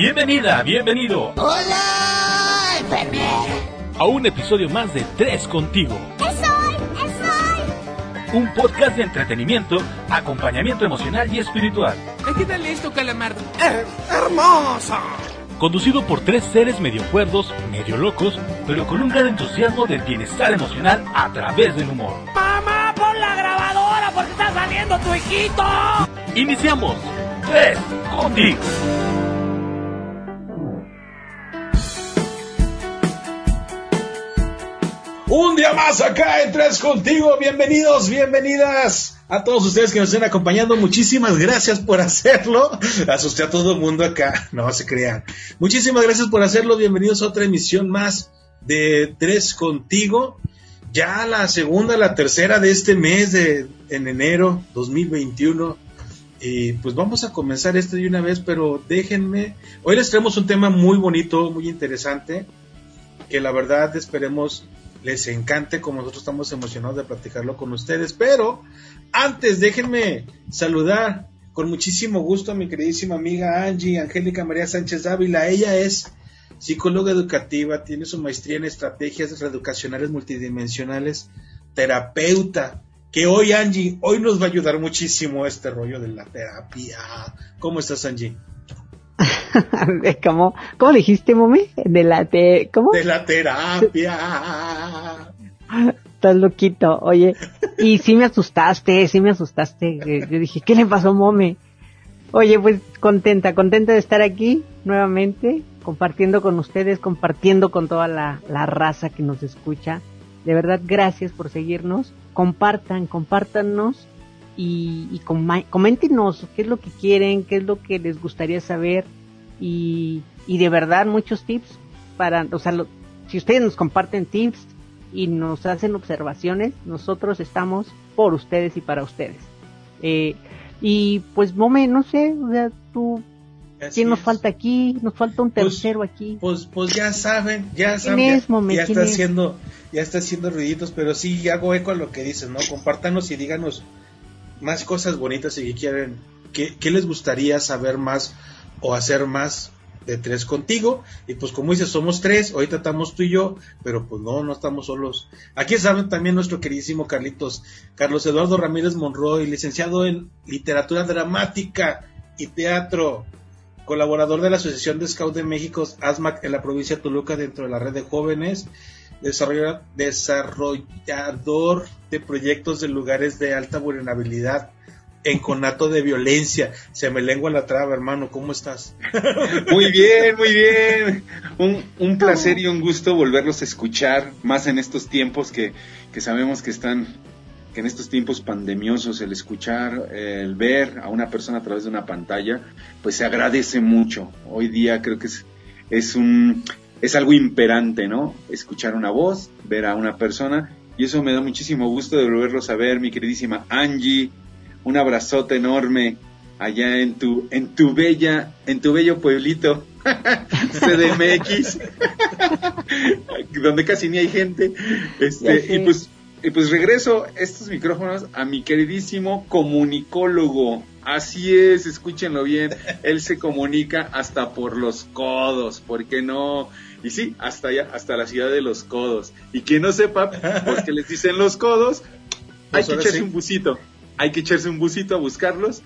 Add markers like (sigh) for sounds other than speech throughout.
Bienvenida, bienvenido. Hola, enfermera. A un episodio más de Tres Contigo. ¡Soy! ¡Soy! Un podcast de entretenimiento, acompañamiento emocional y espiritual. ¿Qué tal esto, calamardo? Eh, ¡Hermosa! Conducido por tres seres medio cuerdos, medio locos, pero con un gran entusiasmo del bienestar emocional a través del humor. ¡Mamá, pon la grabadora porque está saliendo tu hijito! Iniciamos. Tres Contigo. Un día más acá en Tres Contigo. Bienvenidos, bienvenidas a todos ustedes que nos estén acompañando. Muchísimas gracias por hacerlo. Asusté a todo el mundo acá. No se crean. Muchísimas gracias por hacerlo. Bienvenidos a otra emisión más de Tres Contigo. Ya la segunda, la tercera de este mes de en enero 2021. Y pues vamos a comenzar esto de una vez, pero déjenme. Hoy les traemos un tema muy bonito, muy interesante, que la verdad esperemos les encante, como nosotros estamos emocionados de platicarlo con ustedes. Pero antes, déjenme saludar con muchísimo gusto a mi queridísima amiga Angie, Angélica María Sánchez Dávila. Ella es psicóloga educativa, tiene su maestría en estrategias reeducacionales multidimensionales, terapeuta. Que hoy, Angie, hoy nos va a ayudar muchísimo este rollo de la terapia. ¿Cómo estás, Angie? (laughs) ¿Cómo, ¿Cómo dijiste, mami? De la te, ¿cómo? De la terapia. Estás loquito, oye. Y sí me asustaste, sí me asustaste. Yo dije, ¿qué le pasó, mome? Oye, pues contenta, contenta de estar aquí nuevamente, compartiendo con ustedes, compartiendo con toda la, la raza que nos escucha. De verdad, gracias por seguirnos. Compartan, compártanos y, y com coméntenos qué es lo que quieren, qué es lo que les gustaría saber y, y de verdad muchos tips para, o sea, lo, si ustedes nos comparten tips y nos hacen observaciones, nosotros estamos por ustedes y para ustedes. Eh, y pues, Mome, no sé, o sea, tú, Así ¿quién nos es. falta aquí? Nos falta un Pues, tercero aquí. Pues, pues ya saben, ya ¿Quién saben. es, ya, ya ¿Quién está es? haciendo, ya está haciendo ruiditos, pero sí hago eco a lo que dices, ¿no? Compártanos y díganos más cosas bonitas y que quieren, qué, les gustaría saber más o hacer más de tres contigo. Y pues como dices, somos tres, ahorita estamos tú y yo, pero pues no, no estamos solos. Aquí saben también nuestro queridísimo Carlitos, Carlos Eduardo Ramírez Monroy, licenciado en literatura dramática y teatro, colaborador de la Asociación de Scout de México, ASMAC, en la provincia de Toluca, dentro de la red de jóvenes, desarrolla- desarrollador de proyectos de lugares de alta vulnerabilidad en conato de violencia. Se me lengua la traba, hermano, ¿cómo estás? (laughs) Muy bien, muy bien. Un, un placer y un gusto volverlos a escuchar, más en estos tiempos que, que sabemos que están, que en estos tiempos pandemiosos el escuchar, el ver a una persona a través de una pantalla, pues se agradece mucho. Hoy día creo que es, es un, es algo imperante, ¿no? Escuchar una voz, ver a una persona, y eso me da muchísimo gusto de volverlos a ver, mi queridísima Angie. Un abrazote enorme allá en tu, en tu bella, en tu bello pueblito, (laughs) CDMX, donde casi ni hay gente. Este, y pues, y pues regreso estos micrófonos a mi queridísimo comunicólogo. Así es, escúchenlo bien. Él se comunica hasta por los codos, ¿por qué no? Y sí, hasta allá, hasta la ciudad de los codos. Y quien no sepa, porque les dicen los codos, (laughs) hay Pues que echarse sí. un busito. Hay que echarse un busito a buscarlos.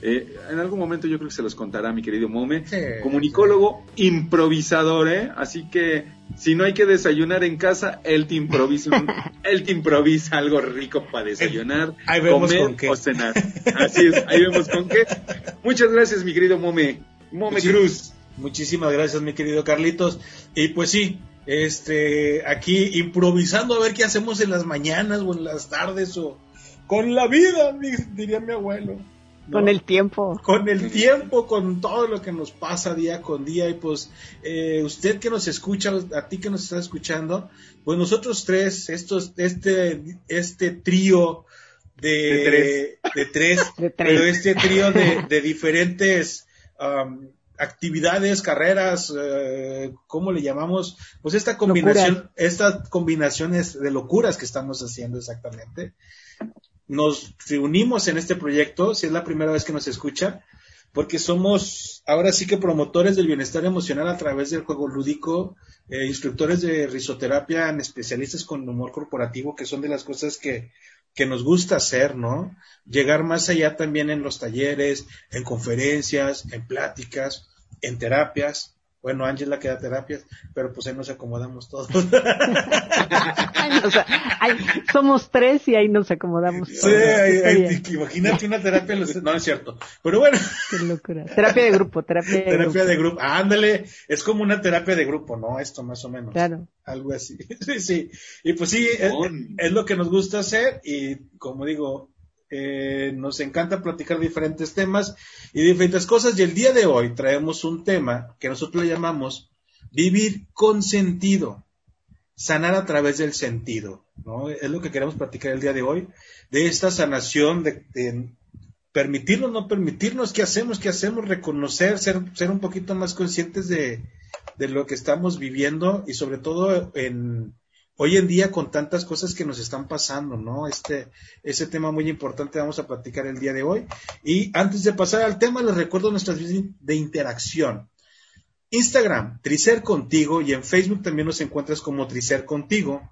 Eh, en algún momento yo creo que se los contará mi querido Mome. Sí. Comunicólogo improvisador, ¿eh? Así que si no hay que desayunar en casa, él te improvisa, un- (laughs) él te improvisa algo rico para desayunar, Ahí vemos comer con qué. o cenar. Así es, ahí vemos con qué. Muchas gracias, mi querido Mome. Mome Cruz. Muchísimas gracias, mi querido Carlitos. Y pues sí, este, aquí improvisando a ver qué hacemos en las mañanas o en las tardes o con la vida, diría mi abuelo. ¿no? Con el tiempo. con el tiempo, con todo lo que nos pasa día con día y pues eh, usted que nos escucha, a ti que nos está escuchando, pues nosotros tres, estos, este, este trío de, De tres. de tres, De tres. pero este trío de, de diferentes am, actividades, carreras, eh, ¿cómo le llamamos? Pues esta combinación, estas combinaciones de locuras que estamos haciendo exactamente nos reunimos en este proyecto, si es la primera vez que nos escucha, porque somos ahora sí que promotores del bienestar emocional a través del juego lúdico, eh, instructores de risoterapia, especialistas con humor corporativo, que son de las cosas que, que nos gusta hacer, ¿no? Llegar más allá también en los talleres, en conferencias, en pláticas, en terapias. Bueno, Ángela que da terapias, pero pues ahí nos acomodamos todos. (laughs) somos tres y ahí nos acomodamos todos. Sí, imagínate una terapia, no es cierto. Pero bueno. Qué locura. Terapia de grupo, terapia de terapia grupo. de grupo. ándale, es como una terapia de grupo, ¿no? Esto más o menos. Claro. Algo así. (laughs) sí, sí. Y pues sí, es, es lo que nos gusta hacer y como digo, eh, nos encanta platicar diferentes temas y diferentes cosas y el día de hoy traemos un tema que nosotros le llamamos vivir con sentido, sanar a través del sentido, ¿no? Es lo que queremos platicar el día de hoy, de esta sanación, de, permitirnos, no permitirnos, qué hacemos, qué hacemos, reconocer, ser, ser un poquito más conscientes de, de lo que estamos viviendo y sobre todo en, hoy en día con tantas cosas que nos están pasando, ¿no? Este, ese tema muy importante vamos a platicar el día de hoy. Y antes de pasar al tema, les recuerdo nuestras vías de interacción. Instagram, Tricer Contigo, y en Facebook también nos encuentras como Tricer Contigo.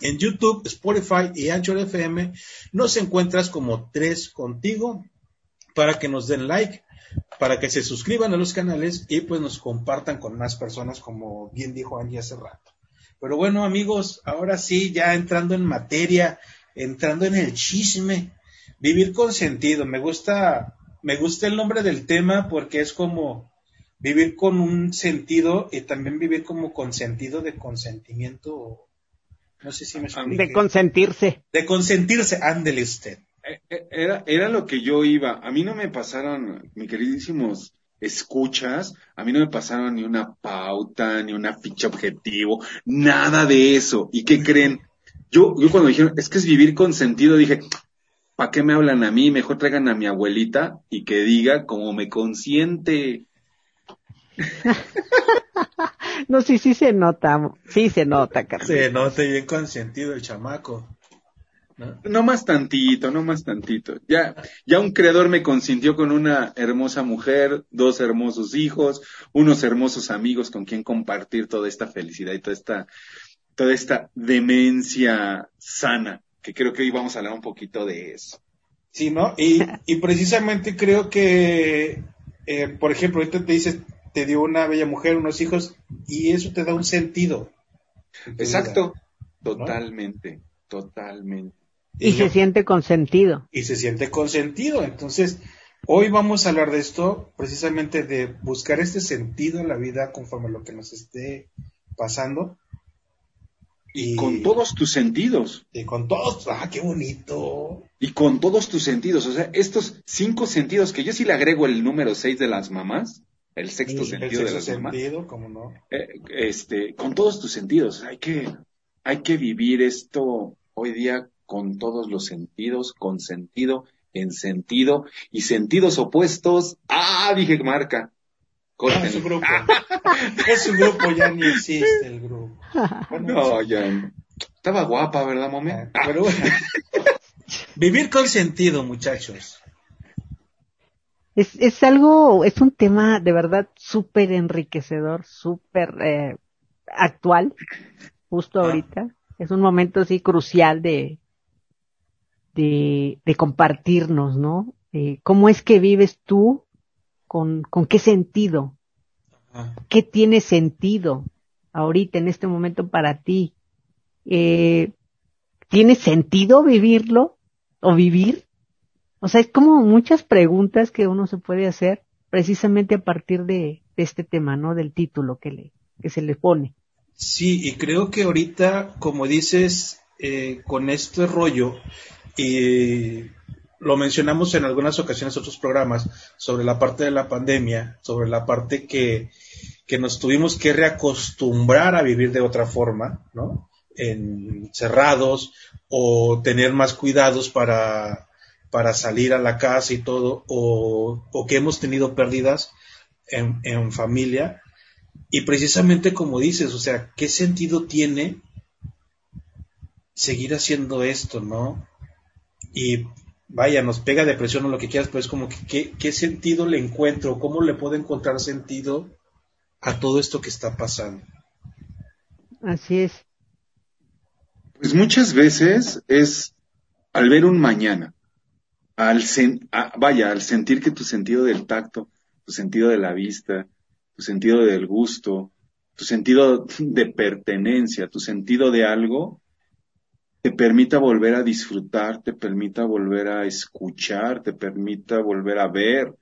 En YouTube, Spotify y Anchor FM nos encuentras como Tres Contigo para que nos den like, para que se suscriban a los canales y pues nos compartan con más personas como bien dijo Angie hace rato. Pero bueno, amigos, ahora sí, ya entrando en materia, entrando en el chisme, vivir con sentido. Me gusta, me gusta el nombre del tema porque es como vivir con un sentido y también vivir como con sentido de consentimiento. No sé si me explico. De consentirse. De consentirse, ándele usted. Era, era lo que yo iba. A mí no me pasaron, mi queridísimos escuchas, a mí no me pasaron ni una pauta, ni una ficha objetivo, nada de eso. ¿Y qué creen? Yo, yo cuando dijeron, es que es vivir con sentido, dije, ¿para qué me hablan a mí? Mejor traigan a mi abuelita y que diga como me consiente. (laughs) no, sí, sí se nota, sí se nota, Carlos. Se nota bien consentido el chamaco. ¿No? no más tantito, no más tantito. Ya, ya un creador me consintió con una hermosa mujer, dos hermosos hijos, unos hermosos amigos con quien compartir toda esta felicidad y toda esta, toda esta demencia sana, que creo que hoy vamos a hablar un poquito de eso. Sí, ¿no? Y, y precisamente creo que, eh, por ejemplo, ahorita te dices, te dio una bella mujer, unos hijos, y eso te da un sentido. Exacto, vida, totalmente, ¿no? totalmente. Y, y se yo, siente consentido. Y se siente consentido. Entonces, hoy vamos a hablar de esto, precisamente de buscar este sentido en la vida conforme a lo que nos esté pasando. Y con todos tus sentidos. Y con todos, ah, qué bonito. Y con todos tus sentidos. O sea, estos cinco sentidos que yo sí le agrego el número seis de las mamás, el sexto Sí, el sentido de sexto las mamás. sentido, ¿cómo no? eh, este, con todos tus sentidos. Hay que, hay que vivir esto hoy día con todos los sentidos, con sentido, en sentido y sentidos opuestos. Ah, dije marca. Ah, es un grupo. (laughs) es un grupo, ya ni existe el grupo. Bueno, No, ya. no. Estaba guapa, ¿verdad, mome? ah, pero bueno. (laughs) Vivir con sentido, muchachos. Es, es algo, es un tema de verdad súper enriquecedor, súper eh, actual, justo Ah. ahorita. Es un momento así crucial de, de, de compartirnos, ¿no? Eh, ¿Cómo es que vives tú? ¿Con, con qué sentido? ¿Qué tiene sentido ahorita en este momento para ti? Eh, ¿Tiene sentido vivirlo o vivir? O sea, es como muchas preguntas que uno se puede hacer precisamente a partir de, de este tema, ¿no? Del título que le, que se le pone. Sí, y creo que ahorita, como dices, eh, con este rollo, y lo mencionamos en algunas ocasiones otros programas, sobre la parte de la pandemia, sobre la parte que, que nos tuvimos que reacostumbrar a vivir de otra forma, ¿no? Encerrados o tener más cuidados para, para salir a la casa y todo, o, o que hemos tenido pérdidas en, en familia. Y precisamente como dices, o sea, ¿qué sentido tiene seguir haciendo esto, no? Y vaya, nos pega depresión o lo que quieras, pero es como que ¿qué, qué sentido le encuentro, cómo le puedo encontrar sentido a todo esto que está pasando. Así es. Pues muchas veces es al ver un mañana, al vaya, al sentir que tu sentido del tacto, tu sentido de la vista, tu sentido del gusto, tu sentido de pertenencia, tu sentido de algo, te permita volver a disfrutar, te permita volver a escuchar, te permita volver a ver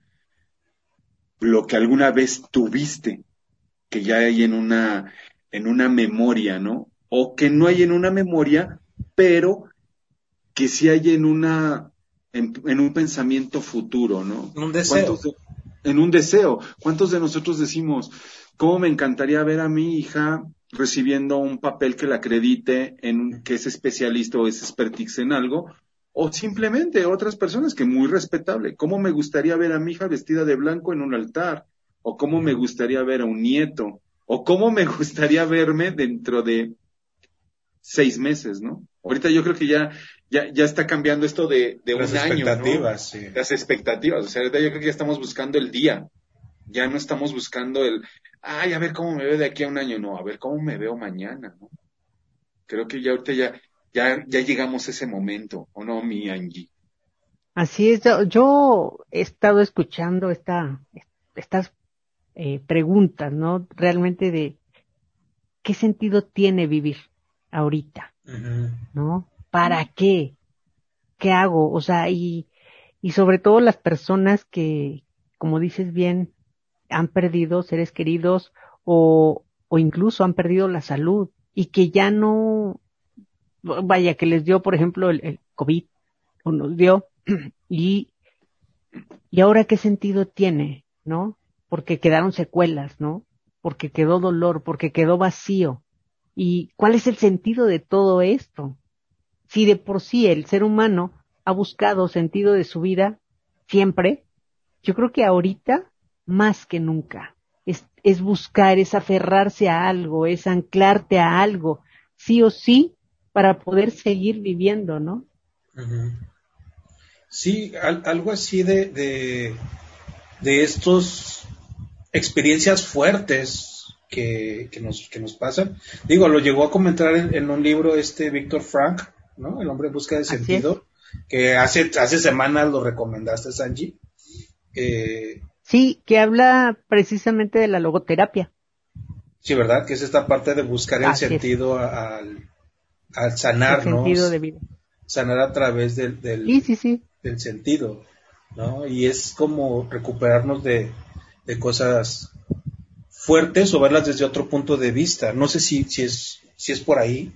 lo que alguna vez tuviste, que ya hay en una, en una memoria, ¿no? O que no hay en una memoria, pero que sí hay en una, en, un pensamiento futuro, ¿no? Un deseo. en un deseo. ¿Cuántos de nosotros decimos, cómo me encantaría ver a mi hija recibiendo un papel que la acredite en que es especialista o es expertise en algo, o simplemente otras personas que muy respetable. ¿Cómo me gustaría ver a mi hija vestida de blanco en un altar? ¿O cómo me gustaría ver a un nieto? ¿O cómo me (laughs) gustaría verme dentro de seis meses, no? Ahorita yo creo que ya, ya, ya está cambiando esto de, de un año. Las expectativas, sí. Las expectativas. O sea, ahorita yo creo que ya estamos buscando el día. Ya no estamos buscando el, ay, a ver cómo me veo de aquí a un año, no, a ver cómo me veo mañana, ¿no? Creo que ya ahorita ya, ya, ya llegamos a ese momento, ¿o no, mi Angie? Así es, yo he estado escuchando esta, estas eh, preguntas, ¿no? Realmente de qué sentido tiene vivir ahorita, ¿no? ¿Para qué? ¿Qué hago? O sea, y, y sobre todo las personas que, como dices bien, han perdido seres queridos o, o incluso han perdido la salud y que ya no, vaya, que les dio, por ejemplo, el, el COVID, o nos dio, (clears throat) y, y ahora qué sentido tiene, ¿no? Porque quedaron secuelas, ¿no? Porque quedó dolor, porque quedó vacío. ¿Y cuál es el sentido de todo esto? Si de por sí el ser humano ha buscado sentido de su vida siempre, yo creo que ahorita más que nunca. Es, es buscar, es aferrarse a algo, es anclarte a algo, sí o sí, para poder seguir viviendo, ¿no? Sí, algo así de, de, de estos experiencias fuertes que, que, nos, que nos pasan. Digo, lo llegó a comentar en, un libro este Víctor Frank, ¿no? El hombre en busca de sentido, que hace, hace semanas lo recomendaste, Sanji. Eh, Sí, que habla precisamente de la logoterapia. Sí, ¿verdad? Que es esta parte de buscar el sentido al, al sanarnos. sentido de vida. Sanar a través del, del, del sentido, ¿no? Y es como recuperarnos de, de cosas fuertes o verlas desde otro punto de vista. No sé si, si, es, si es por ahí.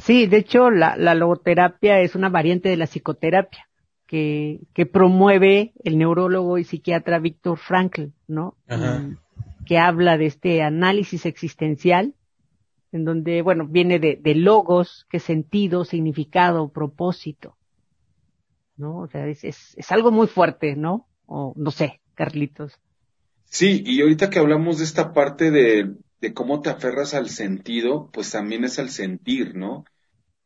Sí, de hecho la, la logoterapia es una variante de la psicoterapia que, que promueve el neurólogo y psiquiatra Víctor Frankl, ¿no? Mm, que habla de este análisis existencial, en donde, bueno, viene de, de logos, que sentido, significado, propósito, ¿no? O sea, es, es, es algo muy fuerte, ¿no? O no sé, Carlitos. Sí, y ahorita que hablamos de esta parte de, de cómo te aferras al sentido, pues también es al sentir, ¿no?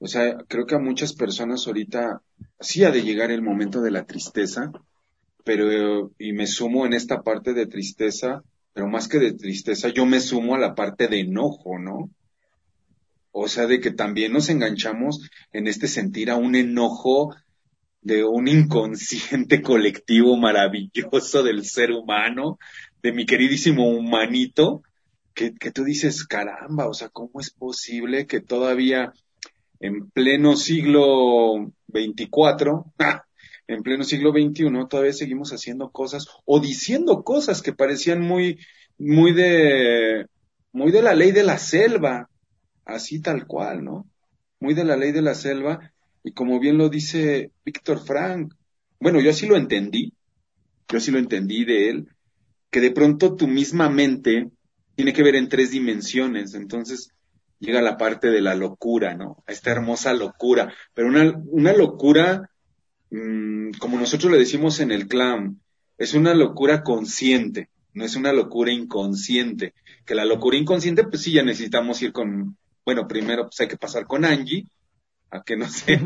O sea, creo que a muchas personas ahorita sí ha de llegar el momento de la tristeza, pero y me sumo en esta parte de tristeza, pero más que de tristeza, yo me sumo a la parte de enojo, ¿no? O sea, de que también nos enganchamos en este sentir a un enojo de un inconsciente (laughs) colectivo maravilloso del ser humano, de mi queridísimo humanito, que, que tú dices, caramba, o sea, ¿cómo es posible que todavía en pleno siglo 24, en pleno siglo XXI, todavía seguimos haciendo cosas o diciendo cosas que parecían muy, muy de, muy de la ley de la selva, así tal cual, ¿no? Muy de la ley de la selva, y como bien lo dice Víctor Frank, bueno, yo así lo entendí, yo así lo entendí de él, que de pronto tu misma mente tiene que ver en tres dimensiones, entonces llega la parte de la locura, ¿no? Esta hermosa locura, pero una, una locura, mmm, como nosotros le decimos en el clan, es una locura consciente, no es una locura inconsciente. Que la locura inconsciente, pues sí, ya necesitamos ir con, bueno, primero pues hay que pasar con Angie, a que nos dé,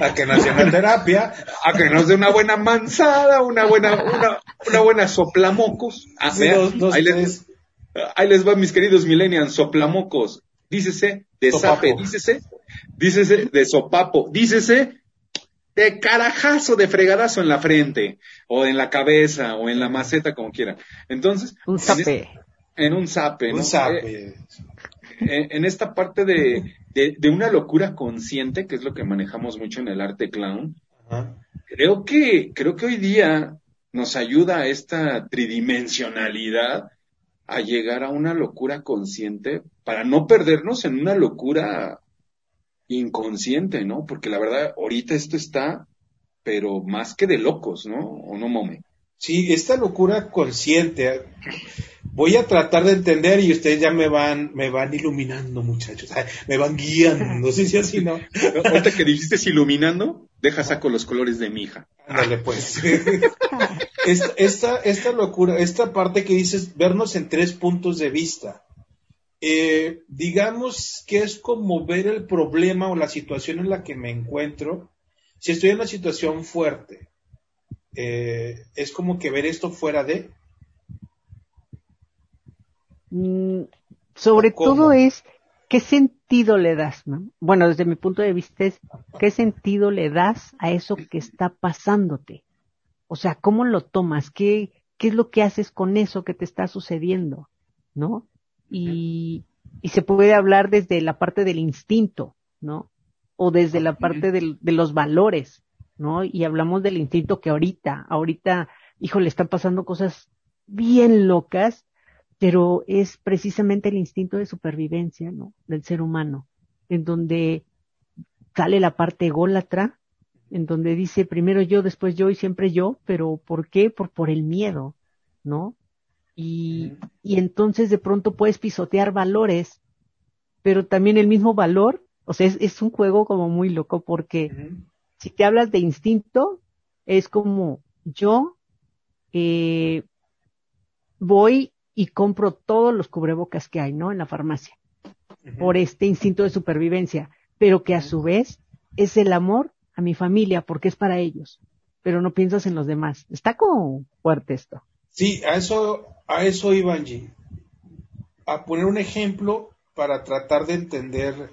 a que nos dé una terapia, a que nos dé una buena manzada, una buena, una, una buena soplamocos. Ah, Sí, vean, dos- dos, ahí, les, ahí les va mis queridos millennials, soplamocos. Dícese de Sopapo. sape, dícese, dícese de sopapo, dícese de carajazo, de fregadazo en la frente, o en la cabeza, o en la maceta, como quieran. Entonces, Un en es- zape. en un zape, ¿no? un Eh, zape. en, en esta parte de, de, de una locura consciente, que es lo que manejamos mucho en el arte clown, Ajá. creo que, creo que hoy día nos ayuda esta tridimensionalidad a llegar a una locura consciente para no perdernos en una locura inconsciente, ¿no? Porque la verdad, ahorita esto está, pero más que de locos, ¿no? ¿O no, Mome? Sí, esta locura consciente. Voy a tratar de entender y ustedes ya me van, me van iluminando, muchachos. Me van guiando. No sé si así no. (laughs) Ahorita que dijiste iluminando, deja saco los colores de mi hija. Ándale, pues. (laughs) esta, esta, esta locura, esta parte que dices, vernos en tres puntos de vista. Eh, digamos que es como ver el problema o la situación en la que me encuentro. Si estoy en una situación fuerte, eh, es como que ver esto fuera de. Mm, sobre todo es qué sentido le das, ¿no? Bueno, desde mi punto de vista es qué sentido le das a eso que está pasándote. O sea, ¿cómo lo tomas? ¿Qué, qué es lo que haces con eso que te está sucediendo? ¿No? Y, y se puede hablar desde la parte del instinto, ¿no? O desde la parte del- de los valores, ¿no? Y hablamos del instinto que ahorita, ahorita, híjole, están pasando cosas bien locas pero es precisamente el instinto de supervivencia, ¿no? Del ser humano, en donde sale la parte ególatra, en donde dice primero yo, después yo y siempre yo, pero ¿por qué? Por, por el miedo, ¿no? Y, y entonces de pronto puedes pisotear valores, pero también el mismo valor, o sea, es, es un juego como muy loco porque si te hablas de instinto, es como yo eh, voy y compro todos los cubrebocas que hay, ¿no? En la farmacia, por este instinto de supervivencia, pero que a su vez es el amor a mi familia, porque es para ellos, pero no piensas en los demás. Está como fuerte esto. Sí, a eso, a eso iba Angie. A poner un ejemplo para tratar de entender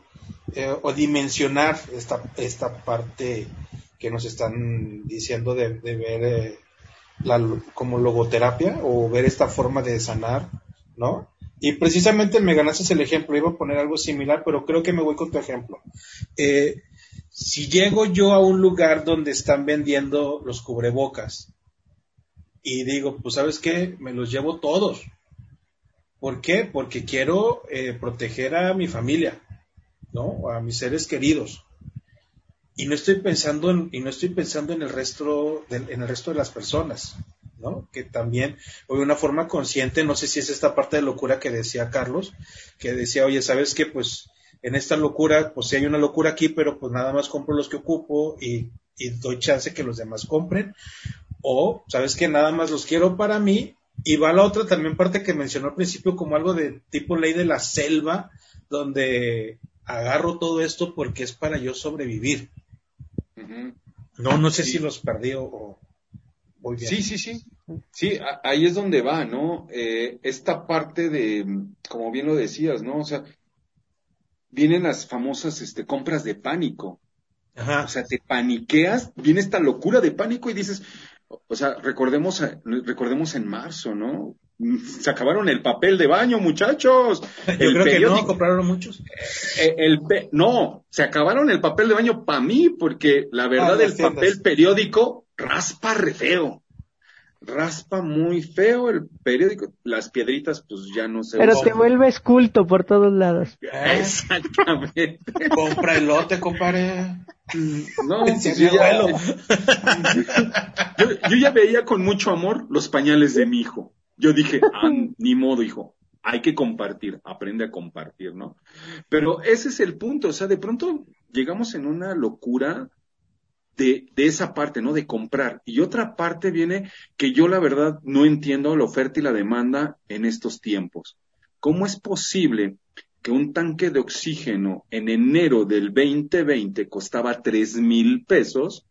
eh, o dimensionar esta, esta parte que nos están diciendo de, de ver eh, como logoterapia o ver esta forma de sanar, ¿no? Y precisamente me ganaste el ejemplo, iba a poner algo similar, pero creo que me voy con tu ejemplo. Eh, si llego yo a un lugar donde están vendiendo los cubrebocas, y digo, pues sabes qué, me los llevo todos. ¿Por qué? Porque quiero eh, proteger a mi familia, ¿no? A mis seres queridos. Y no estoy pensando en, y no estoy pensando en el resto, de, en el resto de las personas, ¿no? Que también, o de una forma consciente, no sé si es esta parte de locura que decía Carlos, que decía, oye, ¿sabes qué? Pues en esta locura, pues sí hay una locura aquí, pero pues nada más compro los que ocupo y, y doy chance que los demás compren o sabes que nada más los quiero para mí y va la otra también parte que mencionó al principio como algo de tipo ley de la selva donde agarro todo esto porque es para yo sobrevivir No no sé Sí. si los perdí o- voy bien Sí, sí, sí. Sí, ahí es donde va, ¿no? Eh, esta parte de, como bien lo decías, ¿no? O sea, vienen las famosas este, compras de pánico. Ajá. O sea, te paniqueas, viene esta locura de pánico y dices, o sea, recordemos, recordemos en marzo, ¿no? Se acabaron el papel de baño, muchachos. (laughs) yo El creo que no periódico. compraron muchos Eh, el pe- no, se acabaron el papel de baño para mí, porque la verdad Ah, las el tiendas. papel periódico raspa re feo. Raspa muy feo el periódico. Las piedritas, pues ya no se Pero usan. te vuelves culto por todos lados. (laughs) Exactamente. (laughs) compra elote compadre No, Decía pues mi yo, ya, yo ya veía con mucho amor los pañales de mi hijo. Yo dije, (laughs) ah, ni modo, hijo. Hay que compartir, aprende a compartir, ¿no? Pero ese es el punto, o sea, de pronto llegamos en una locura de, de esa parte, ¿no? De comprar. Y otra parte viene que yo la verdad no entiendo la oferta y la demanda en estos tiempos. ¿Cómo es posible que un tanque de oxígeno en enero del 2020 costaba 3 mil pesos,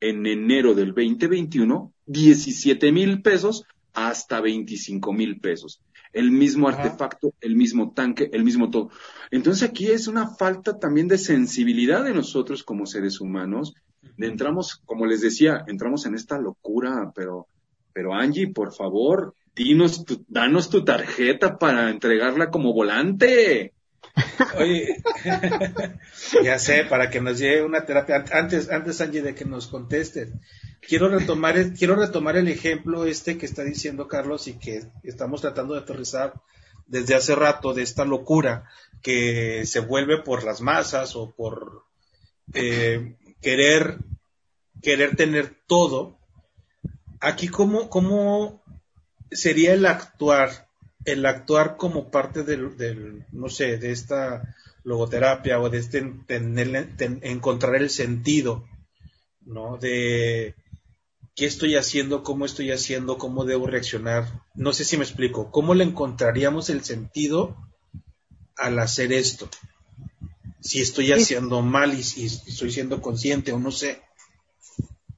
en enero del 2021, 17 mil pesos hasta 25 mil pesos. El mismo artefacto, el mismo tanque, el mismo todo. Entonces aquí es una falta también de sensibilidad de nosotros como seres humanos. entramos, como les decía, entramos en esta locura, pero, pero Angie, por favor, dinos danos tu tarjeta para entregarla como volante. (laughs) Oye, (laughs) ya sé, para que nos lleve una terapia. Antes, antes Angie, de que nos contestes, quiero retomar, quiero retomar el ejemplo este que está diciendo Carlos y que estamos tratando de aterrizar desde hace rato de esta locura que se vuelve por las masas o por eh, querer, querer tener todo. Aquí, ¿cómo, ¿cómo sería el actuar el actuar como parte del, no sé, de esta logoterapia o de este tener, encontrar el sentido, ¿no? De qué estoy haciendo, cómo estoy haciendo, cómo debo reaccionar. No sé si me explico. ¿Cómo le encontraríamos el sentido al hacer esto? Si estoy haciendo mal y si estoy siendo consciente o no sé.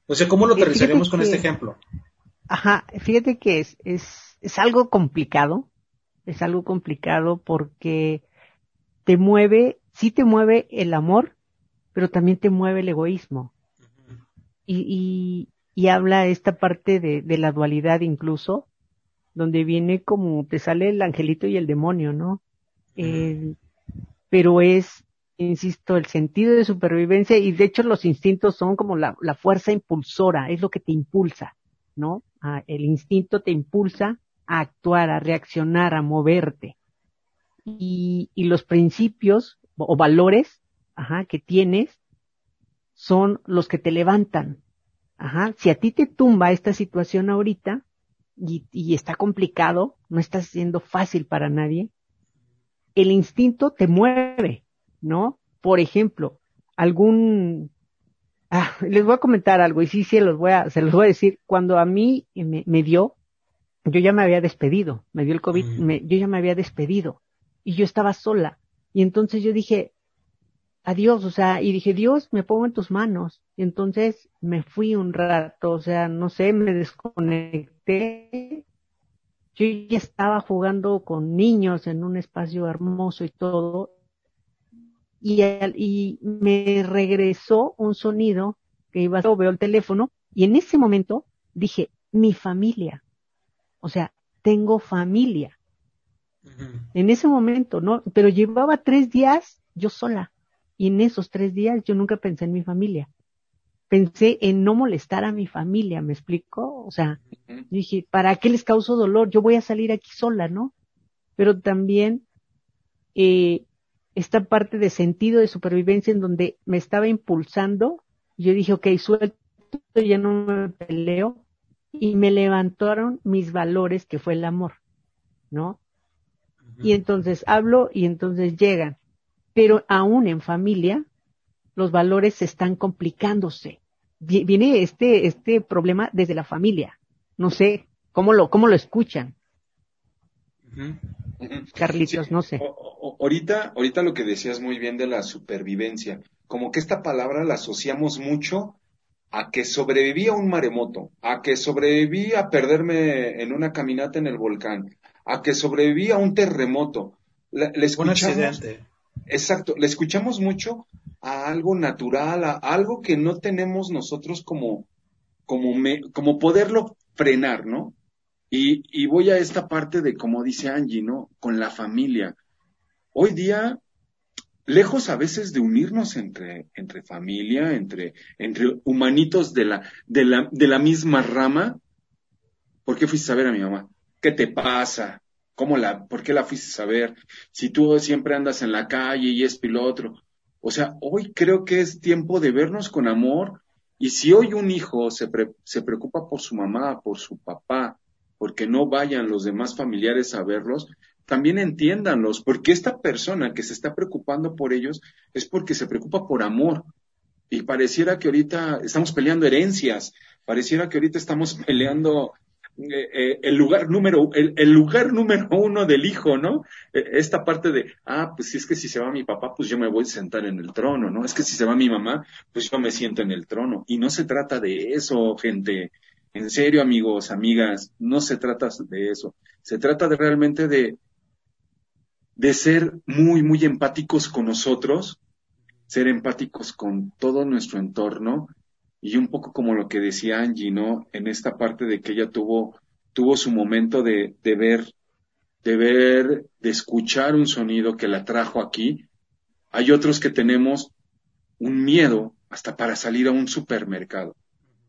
O sea, ¿cómo lo aterrizaríamos con este ejemplo? Ajá, fíjate que es, es, es algo complicado es algo complicado porque te mueve, sí te mueve el amor, pero también te mueve el egoísmo. Y, y, habla esta parte de, de, la dualidad incluso, donde viene como te sale el angelito y el demonio, ¿no? pero es, insisto, el sentido de supervivencia y de hecho los instintos son como la, la fuerza impulsora, es lo que te impulsa, ¿no? Ah, el instinto te impulsa a actuar, a reaccionar, a moverte. Y, y los principios o valores ajá, que tienes son los que te levantan. Ajá. Si a ti te tumba esta situación ahorita y, y está complicado, no está siendo fácil para nadie, el instinto te mueve, ¿no? Por ejemplo, algún Ah, les voy a comentar algo y sí, sí, los voy a, se los voy a decir. Cuando a mí me, me dio, yo ya me había despedido, me dio el COVID, yo ya me había despedido y yo estaba sola. Y entonces yo dije, adiós, o sea, y dije, Dios, me pongo en tus manos. Y entonces me fui un rato, o sea, no sé, me desconecté. Yo ya estaba jugando con niños en un espacio hermoso y todo. Y, y me regresó un sonido que iba a veo el teléfono y en ese momento dije, mi familia o sea, tengo familia. En ese momento, ¿no? Pero llevaba tres días yo sola. Y en esos tres días yo nunca pensé en mi familia. Pensé en no molestar a mi familia, ¿me explico? O sea, dije, ¿para qué les causo dolor? Yo voy a salir aquí sola, ¿no? Pero también eh, esta parte de sentido de supervivencia en donde me estaba impulsando, yo dije, ok, suelto, ya no me peleo, y me levantaron mis valores, que fue el amor, ¿no? Y entonces hablo y entonces llegan. Pero aún en familia, los valores están complicándose. Viene este, este problema desde la familia. No sé, ¿cómo lo, cómo lo escuchan? Carlitos, no sé. ahorita, ahorita lo que decías muy bien de la supervivencia, como que esta palabra la asociamos mucho a que sobreviví a un maremoto, a que sobreviví a perderme en una caminata en el volcán, a que sobreviví a un terremoto. Le, escuchamos, Exacto, le escuchamos mucho a algo natural, a algo que no tenemos nosotros como, como, como poderlo frenar, ¿no? Y, y voy a esta parte de, como dice Angie, ¿no? Con la familia. Hoy día lejos a veces de unirnos entre, entre familia, entre, entre humanitos de la, de la, de la misma rama. ¿Por qué fuiste a ver a mi mamá? ¿Qué te pasa? ¿Cómo la, por qué la fuiste a ver? Si tú siempre andas en la calle y lo otro. O sea, hoy creo que es tiempo de vernos con amor. Y si hoy un hijo se, se preocupa por su mamá, por su papá, porque no vayan los demás familiares a verlos, también entiéndanlos, porque esta persona que se está preocupando por ellos es porque se preocupa por amor. Y pareciera que ahorita estamos peleando herencias, pareciera que ahorita estamos (laughs) peleando eh, eh, el lugar número, el, el, lugar número uno del hijo, ¿no? Eh, esta parte de, ah, pues si es que si se va mi papá, pues yo me voy a sentar en el trono, ¿no? Es que si se va mi mamá, pues yo me siento en el trono. Y no se trata de eso, gente. En serio, amigos, amigas, no se trata de eso. Se trata de realmente de, de ser muy, muy empáticos con nosotros, ser empáticos con todo nuestro entorno y un poco como lo que decía Angie, ¿no? En esta parte de que ella tuvo, tuvo su momento de, de ver, de ver, de escuchar un sonido que la trajo aquí. Hay otros que tenemos un miedo hasta para salir a un supermercado,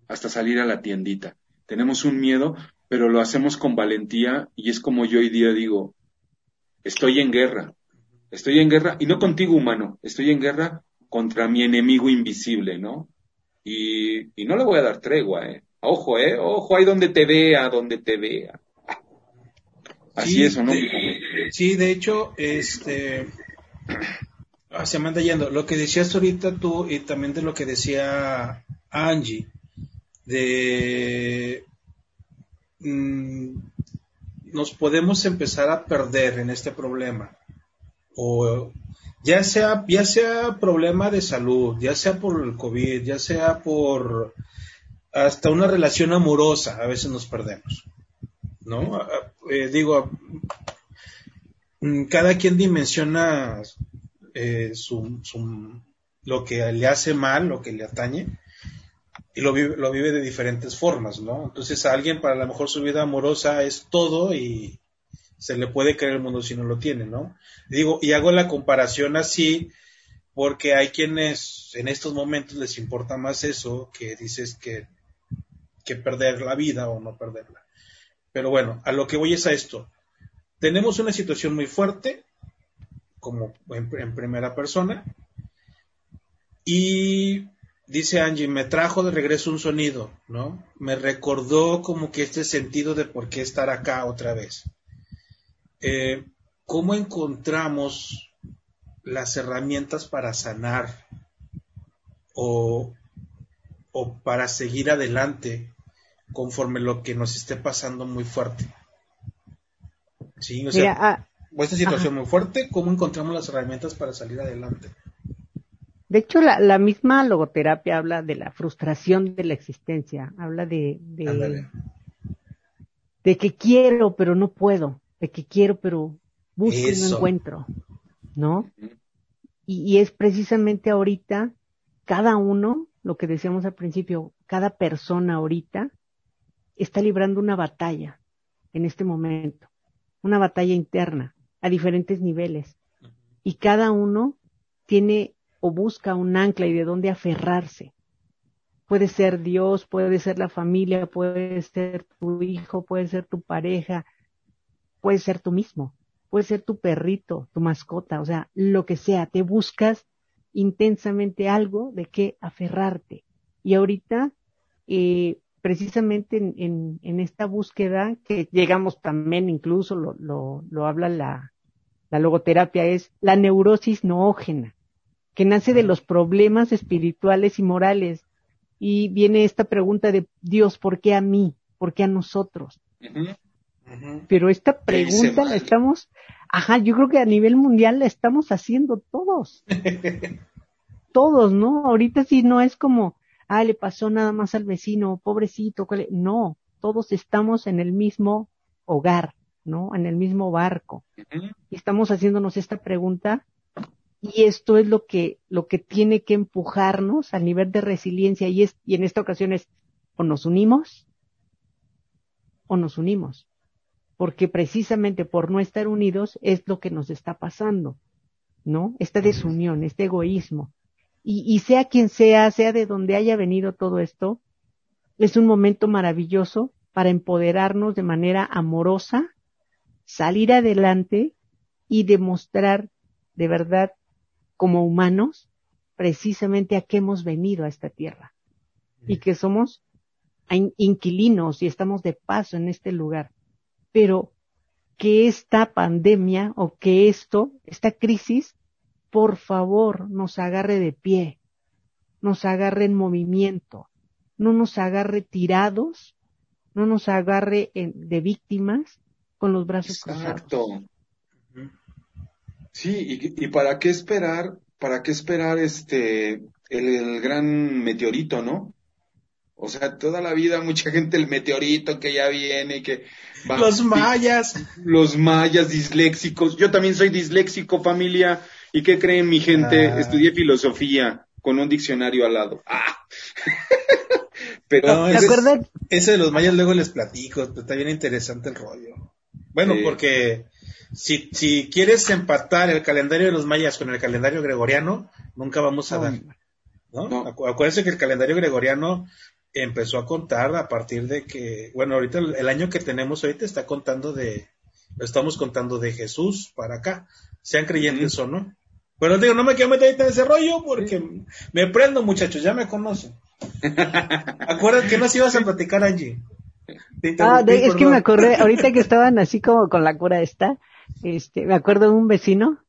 hasta salir a la tiendita. Tenemos un miedo, pero lo hacemos con valentía y es como yo hoy día digo, estoy en guerra, estoy en guerra y no contigo humano, estoy en guerra contra mi enemigo invisible, ¿no? Y, no le voy a dar tregua, ¿eh? Ojo, ¿eh? Ojo ahí donde te vea, donde te vea. Así es, ¿o no? sí, de hecho, este... Ah, se me anda yendo. Lo que decías ahorita tú y también de lo que decía Angie, de... Mm, nos podemos empezar a perder en este problema. O ya sea, ya sea problema de salud, ya sea por el COVID, ya sea por hasta una relación amorosa, a veces nos perdemos. ¿No? Eh, digo, mm, cada quien dimensiona eh, su, su, lo que le hace mal, lo que le atañe, y lo vive, lo vive de diferentes formas, ¿no? Entonces a alguien para lo mejor su vida amorosa es todo y, se le puede creer el mundo si no lo tiene, ¿no? Digo, y hago la comparación así porque hay quienes en estos momentos les importa más eso que dices que, que perder la vida o no perderla. Pero bueno, a lo que voy es a esto. Tenemos una situación muy fuerte, como en, en primera persona, y dice Angie, me trajo de regreso un sonido, ¿no? Me recordó como que este sentido de por qué estar acá otra vez. Eh, ¿cómo encontramos las herramientas para sanar o, para seguir adelante conforme lo que nos esté pasando muy fuerte? Sí, o sea, ah, esta situación muy fuerte, ¿cómo encontramos las herramientas para salir adelante? De hecho, la, misma logoterapia habla de la frustración de la existencia, habla de, de, de que quiero pero no puedo, de que quiero, pero busco y no encuentro, ¿no? Y, es precisamente ahorita, cada uno, lo que decíamos al principio, cada persona ahorita está librando una batalla en este momento, una batalla interna a diferentes niveles. Y cada uno tiene o busca un ancla y de dónde aferrarse. Puede ser Dios, puede ser la familia, puede ser tu hijo, puede ser tu pareja, puede ser tú mismo, puede ser tu perrito, tu mascota, o sea, lo que sea, te buscas intensamente algo de qué aferrarte. Y ahorita, eh, precisamente en, en, esta búsqueda, que llegamos también, incluso lo, lo, lo habla la, la logoterapia, es la neurosis noógena, que nace de los problemas espirituales y morales. Y viene esta pregunta de Dios, ¿por qué a mí? ¿Por qué a nosotros? Pero esta pregunta la estamos, ajá, yo creo que a nivel mundial la estamos haciendo todos. (laughs) todos, ¿no? Ahorita sí no es como, ah, le pasó nada más al vecino, pobrecito, no, todos estamos en el mismo hogar, ¿no? En el mismo barco. Y estamos haciéndonos esta pregunta y esto es lo que, lo que tiene que empujarnos al nivel de resiliencia y es, y en esta ocasión es, o nos unimos, o nos unimos porque precisamente por no estar unidos es lo que nos está pasando, ¿no? Esta desunión, este egoísmo. Y, y sea quien sea, sea de donde haya venido todo esto, es un momento maravilloso para empoderarnos de manera amorosa, salir adelante y demostrar de verdad como humanos precisamente a qué hemos venido a esta tierra y que somos inquilinos y estamos de paso en este lugar pero que esta pandemia o que esto, esta crisis, por favor, nos agarre de pie, nos agarre en movimiento, no nos agarre tirados, no nos agarre de víctimas con los brazos Exacto. Sí, y, para qué esperar, para qué esperar este el, gran meteorito, ¿no? O sea, toda la vida mucha gente el meteorito que ya viene, que los mayas, los mayas disléxicos. Yo también soy disléxico, familia. ¿Y qué creen mi gente? Ah. Estudié filosofía con un diccionario al lado. Ah. (laughs) Pero ese, de los mayas luego les platico, está bien interesante el rollo. Bueno, porque si, si quieres empatar el calendario de los mayas con el calendario gregoriano, nunca vamos a dar. ¿no? Acuérdense que el calendario gregoriano empezó a contar a partir de que, bueno, ahorita el, año que tenemos ahorita está contando de, estamos contando de Jesús para acá, sean creyentes o no. Bueno, digo, no me quiero meter en ese rollo porque me prendo, muchachos, ya me conocen. (laughs) Acuérdate que nos ibas a platicar, Angie. Ah, es que me acordé, (laughs) ahorita que estaban así como con la cura esta, este, me acuerdo de un vecino,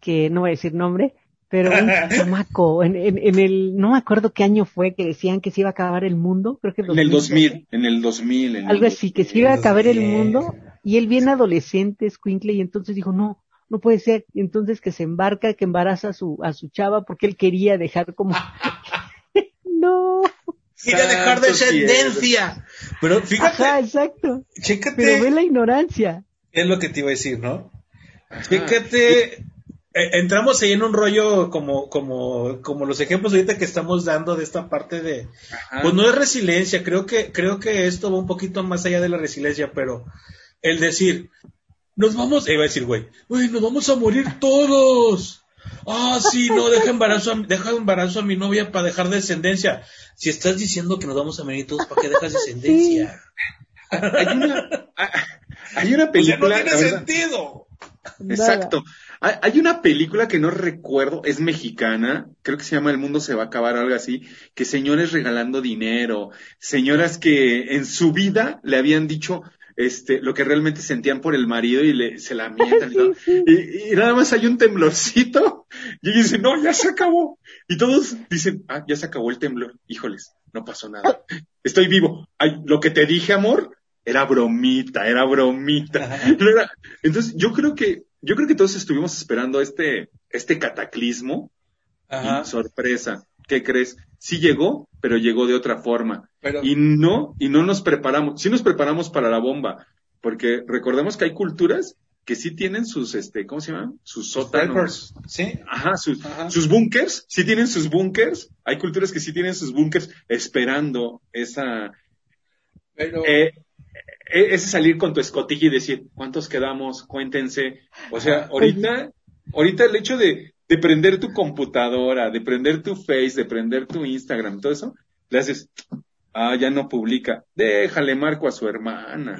que no voy a decir nombre, pero un (laughs) chamaco, en, en, el, no me acuerdo qué año fue que decían que se iba a acabar el mundo, creo que en el 2000, en el 2000. En algo así, que se iba a acabar el mundo, y él bien adolescente, Squinkle, y entonces dijo, no, no puede ser, y entonces que se embarca, que embaraza a su, a su chava, porque él quería dejar como, (laughs) no. Quiere dejar descendencia. Pero fíjate. Ajá, exacto. Pero ve la ignorancia. Es lo que te iba a decir, ¿no? Fíjate, eh, entramos ahí en un rollo como, como, como los ejemplos ahorita que estamos dando de esta parte de, pues no es resiliencia, creo que, creo que esto va un poquito más allá de la resiliencia, pero el decir, nos vamos, iba a decir, güey, güey, nos vamos a morir todos. Ah, sí, no, deja embarazo, a, deja embarazo a mi novia para dejar descendencia. Si estás diciendo que nos vamos a morir todos, ¿para qué dejas descendencia? (laughs) hay, una, hay una (laughs) película. no tiene sentido. Exacto. Hay, una película que no recuerdo, es mexicana, creo que se llama El mundo se va a acabar, algo así, que señores regalando dinero, señoras que en su vida le habían dicho, este, lo que realmente sentían por el marido y le, se la (laughs) mientan y, nada más hay un temblorcito y dicen, no, ya se acabó. Y todos dicen, ah, ya se acabó el temblor. Híjoles, no pasó nada. (laughs) Estoy vivo. Ay, lo que te dije, amor, era bromita, era bromita. Entonces, yo creo que, yo creo que todos estuvimos esperando este, este cataclismo y sorpresa. ¿Qué crees? Sí llegó, pero llegó de otra forma. Y no, y no nos preparamos. Sí nos preparamos para la bomba, porque recordemos que hay culturas que sí tienen sus, este, ¿cómo se llaman? Sus sótanos. Sí. Ajá, sus, sus búnkers, sí tienen sus búnkers. Hay culturas que sí tienen sus búnkers esperando esa, pero... Eh, e, ese salir con tu escotilla y decir, ¿cuántos quedamos? Cuéntense. O sea, (laughs) ahorita, ahorita el hecho de, de prender tu computadora, de prender tu Face, de prender tu Instagram, todo eso, le haces, ah, ya no publica, déjale marco a su hermana.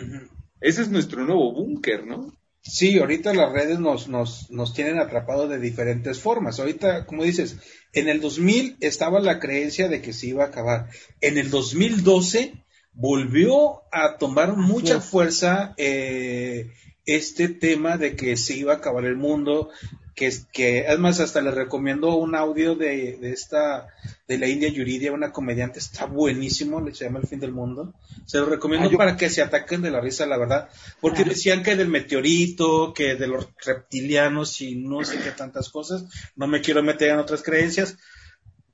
Ese es nuestro nuevo búnker, ¿no? Sí, ahorita las redes nos, nos, nos tienen atrapados de diferentes formas. Ahorita, como dices, en el 2000 estaba la creencia de que se iba a acabar. En el 2012 volvió a tomar mucha fuerza eh, este tema de que se iba a acabar el mundo, que, que además hasta le recomiendo un audio de, de esta, de la India Yuridia, una comediante, está buenísimo, le se llama El fin del mundo. Se lo recomiendo ah, para que se ataquen de la risa, la verdad, porque decían que del meteorito, que de los reptilianos y no sé qué tantas cosas, no me quiero meter en otras creencias,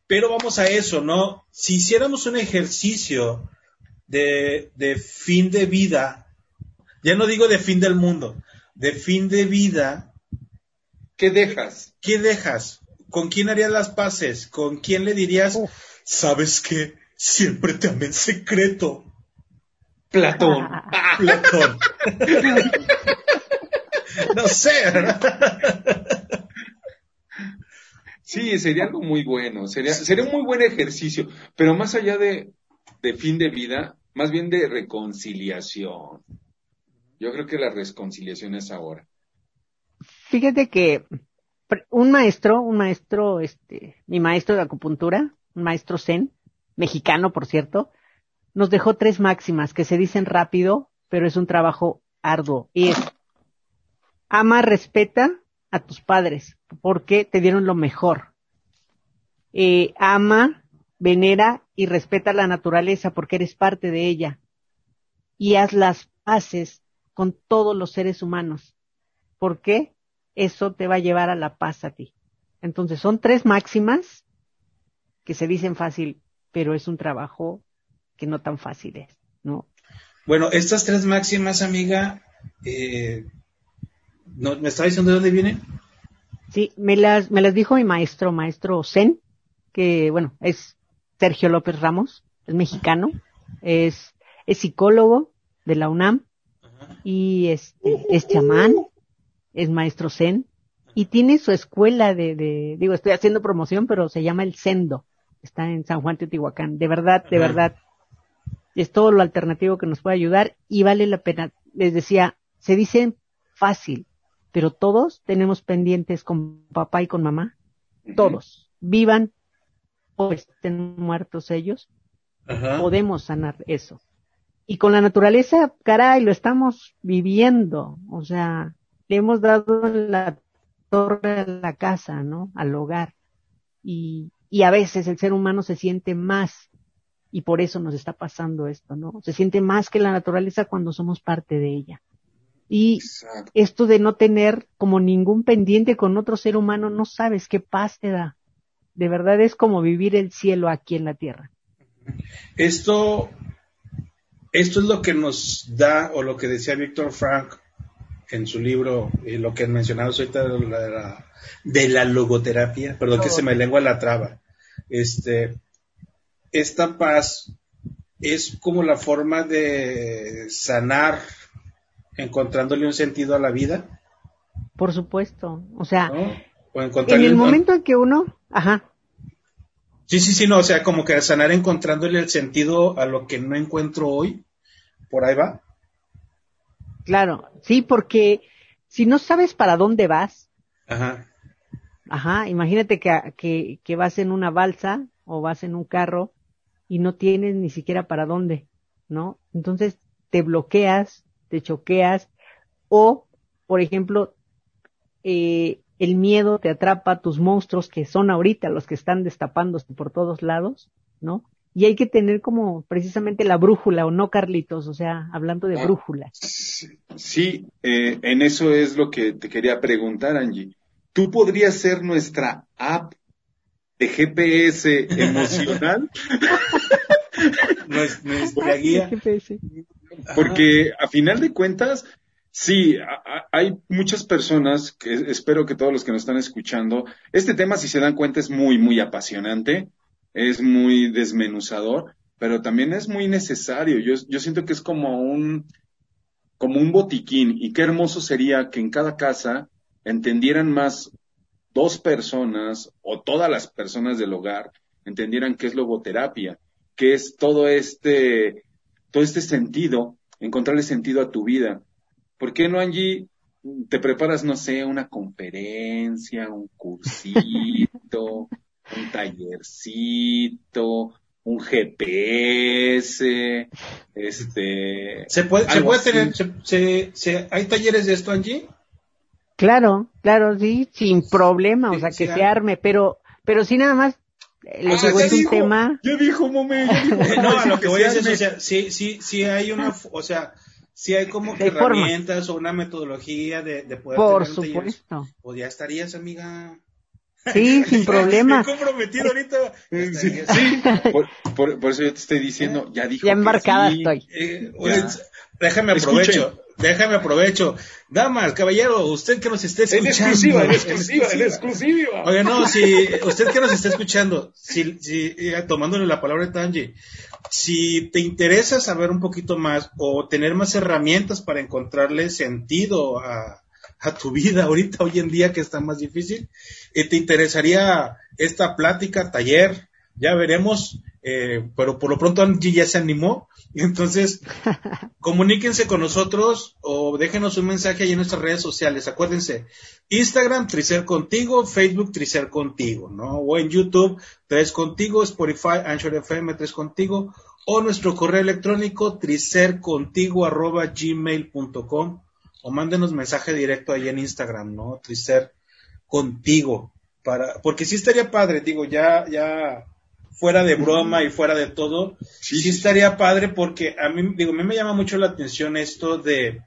pero vamos a eso, ¿no? Si hiciéramos un ejercicio de, de fin de vida, ya no digo de fin del mundo, de fin de vida, ¿qué dejas? ¿Qué dejas? ¿Con quién harías las paces? ¿Con quién le dirías, sabes que siempre te amé en secreto? Platón. (laughs) Platón. no sé. Sí, sería algo muy bueno, sería, sería un muy buen ejercicio, pero más allá de, de fin de vida, más bien de reconciliación. Yo creo que la reconciliación es ahora. Fíjate que un maestro, un maestro, este, mi maestro de acupuntura, un maestro zen, mexicano por cierto, nos dejó tres máximas que se dicen rápido, pero es un trabajo arduo. Y es, ama, respeta a tus padres, porque te dieron lo mejor. Eh, ama, venera y respeta la naturaleza porque eres parte de ella. y haz las paces con todos los seres humanos. ¿Por qué? Eso te va a llevar a la paz a ti. Entonces son tres máximas que se dicen fácil, pero es un trabajo que no tan fácil es, ¿no? Bueno, estas tres máximas, amiga, eh, ¿no, ¿me está diciendo de dónde vienen? Sí, me las, me las dijo mi maestro, maestro Zen, que bueno, es Sergio López Ramos, es mexicano, es, es psicólogo de la UNAM y este, es chamán, es maestro Zen y tiene su escuela de, de, digo, estoy haciendo promoción, pero se llama el Sendo, está en San Juan Teotihuacán, de verdad, de verdad, es todo lo alternativo que nos puede ayudar y vale la pena. Les decía, se dice fácil, pero todos tenemos pendientes con papá y con mamá, todos, vivan o estén muertos ellos, podemos sanar eso. Y con la naturaleza, caray, lo estamos viviendo, o sea, le hemos dado la torre a la casa, ¿no? Al hogar. Y, y a veces el ser humano se siente más y por eso nos está pasando esto, ¿no? Se siente más que la naturaleza cuando somos parte de ella. Y esto de no tener como ningún pendiente con otro ser humano, no sabes qué paz te da. De verdad es como vivir el cielo aquí en la tierra. Esto, esto es lo que nos da, o lo que decía Víctor Frank en su libro, y lo que mencionamos ahorita de la, de la logoterapia, perdón que se me lengua la traba. Este, esta paz es como la forma de sanar encontrándole un sentido a la vida. Por supuesto, o sea, en el momento en que uno, ajá. Sí, sí, sí, no, o sea, como que sanar encontrándole el sentido a lo que no encuentro hoy, por ahí va. Claro, sí, porque si no sabes para dónde vas, ajá, ajá, imagínate que, que, que vas en una balsa o vas en un carro y no tienes ni siquiera para dónde, ¿no? Entonces te bloqueas, te choqueas o, por ejemplo, eh, el miedo te atrapa tus monstruos que son ahorita los que están destapándose por todos lados, ¿no? Y hay que tener como precisamente la brújula, ¿o no, Carlitos? O sea, hablando de ah, brújula. Sí, eh, en eso es lo que te quería preguntar, Angie. ¿Tú podrías ser nuestra app de GPS emocional? (laughs) nuestra guía. Porque a final de cuentas, sí, hay muchas personas que espero que todos los que nos están escuchando, este tema, si se dan cuenta, es muy, muy apasionante, es muy desmenuzador, pero también es muy necesario. Yo, yo siento que es como un, como un botiquín y qué hermoso sería que en cada casa entendieran más dos personas o todas las personas del hogar entendieran qué es logoterapia, qué es todo este todo este sentido, encontrarle sentido a tu vida. ¿Por qué no, Angie, te preparas, no sé, una conferencia, un cursito, (laughs) un tallercito, un GPS, este... ¿Se puede, se puede tener, se, se, hay talleres de esto, Angie? Claro, claro, sí, sin problema, o sea, que se arme, pero, pero sí nada más le o sea, es un tema. Ya dijo, mome, (laughs) no, lo que voy a decir, o sea, sí, sí, sí hay una, o sea, sí hay como que herramientas o una metodología de, de poder Por supuesto. O ya estarías, amiga. Sí, (laughs) sin problema. comprometido ahorita. Sí, sí. Por, por, eso yo te estoy diciendo, ya dijo. Ya embarcada estoy. Eh, déjame aprovecho. Déjame aprovecho. Damas, caballero, usted que nos esté escuchando. En exclusiva, en exclusiva, en exclusiva. Oye, no, si usted que nos está escuchando, si, si, tomándole la palabra de Tanji, si te interesa saber un poquito más o tener más herramientas para encontrarle sentido a, a tu vida ahorita, hoy en día que está más difícil, eh, te interesaría esta plática, taller, ya veremos, eh, pero por lo pronto Angie ya se animó, entonces (laughs) comuníquense con nosotros o déjenos un mensaje ahí en nuestras redes sociales, acuérdense, Instagram, Tricer Contigo, Facebook, Tricer Contigo, ¿no? O en YouTube, Tres Contigo, Spotify, Anchor FM, Tres Contigo, o nuestro correo electrónico, tricercontigo arroba gmail.com, o mándenos mensaje directo ahí en Instagram, ¿no? Tricer Contigo, para, porque sí estaría padre, digo, ya, ya, fuera de broma y fuera de todo, sí, estaría padre porque a mí, digo, a mí me llama mucho la atención esto de,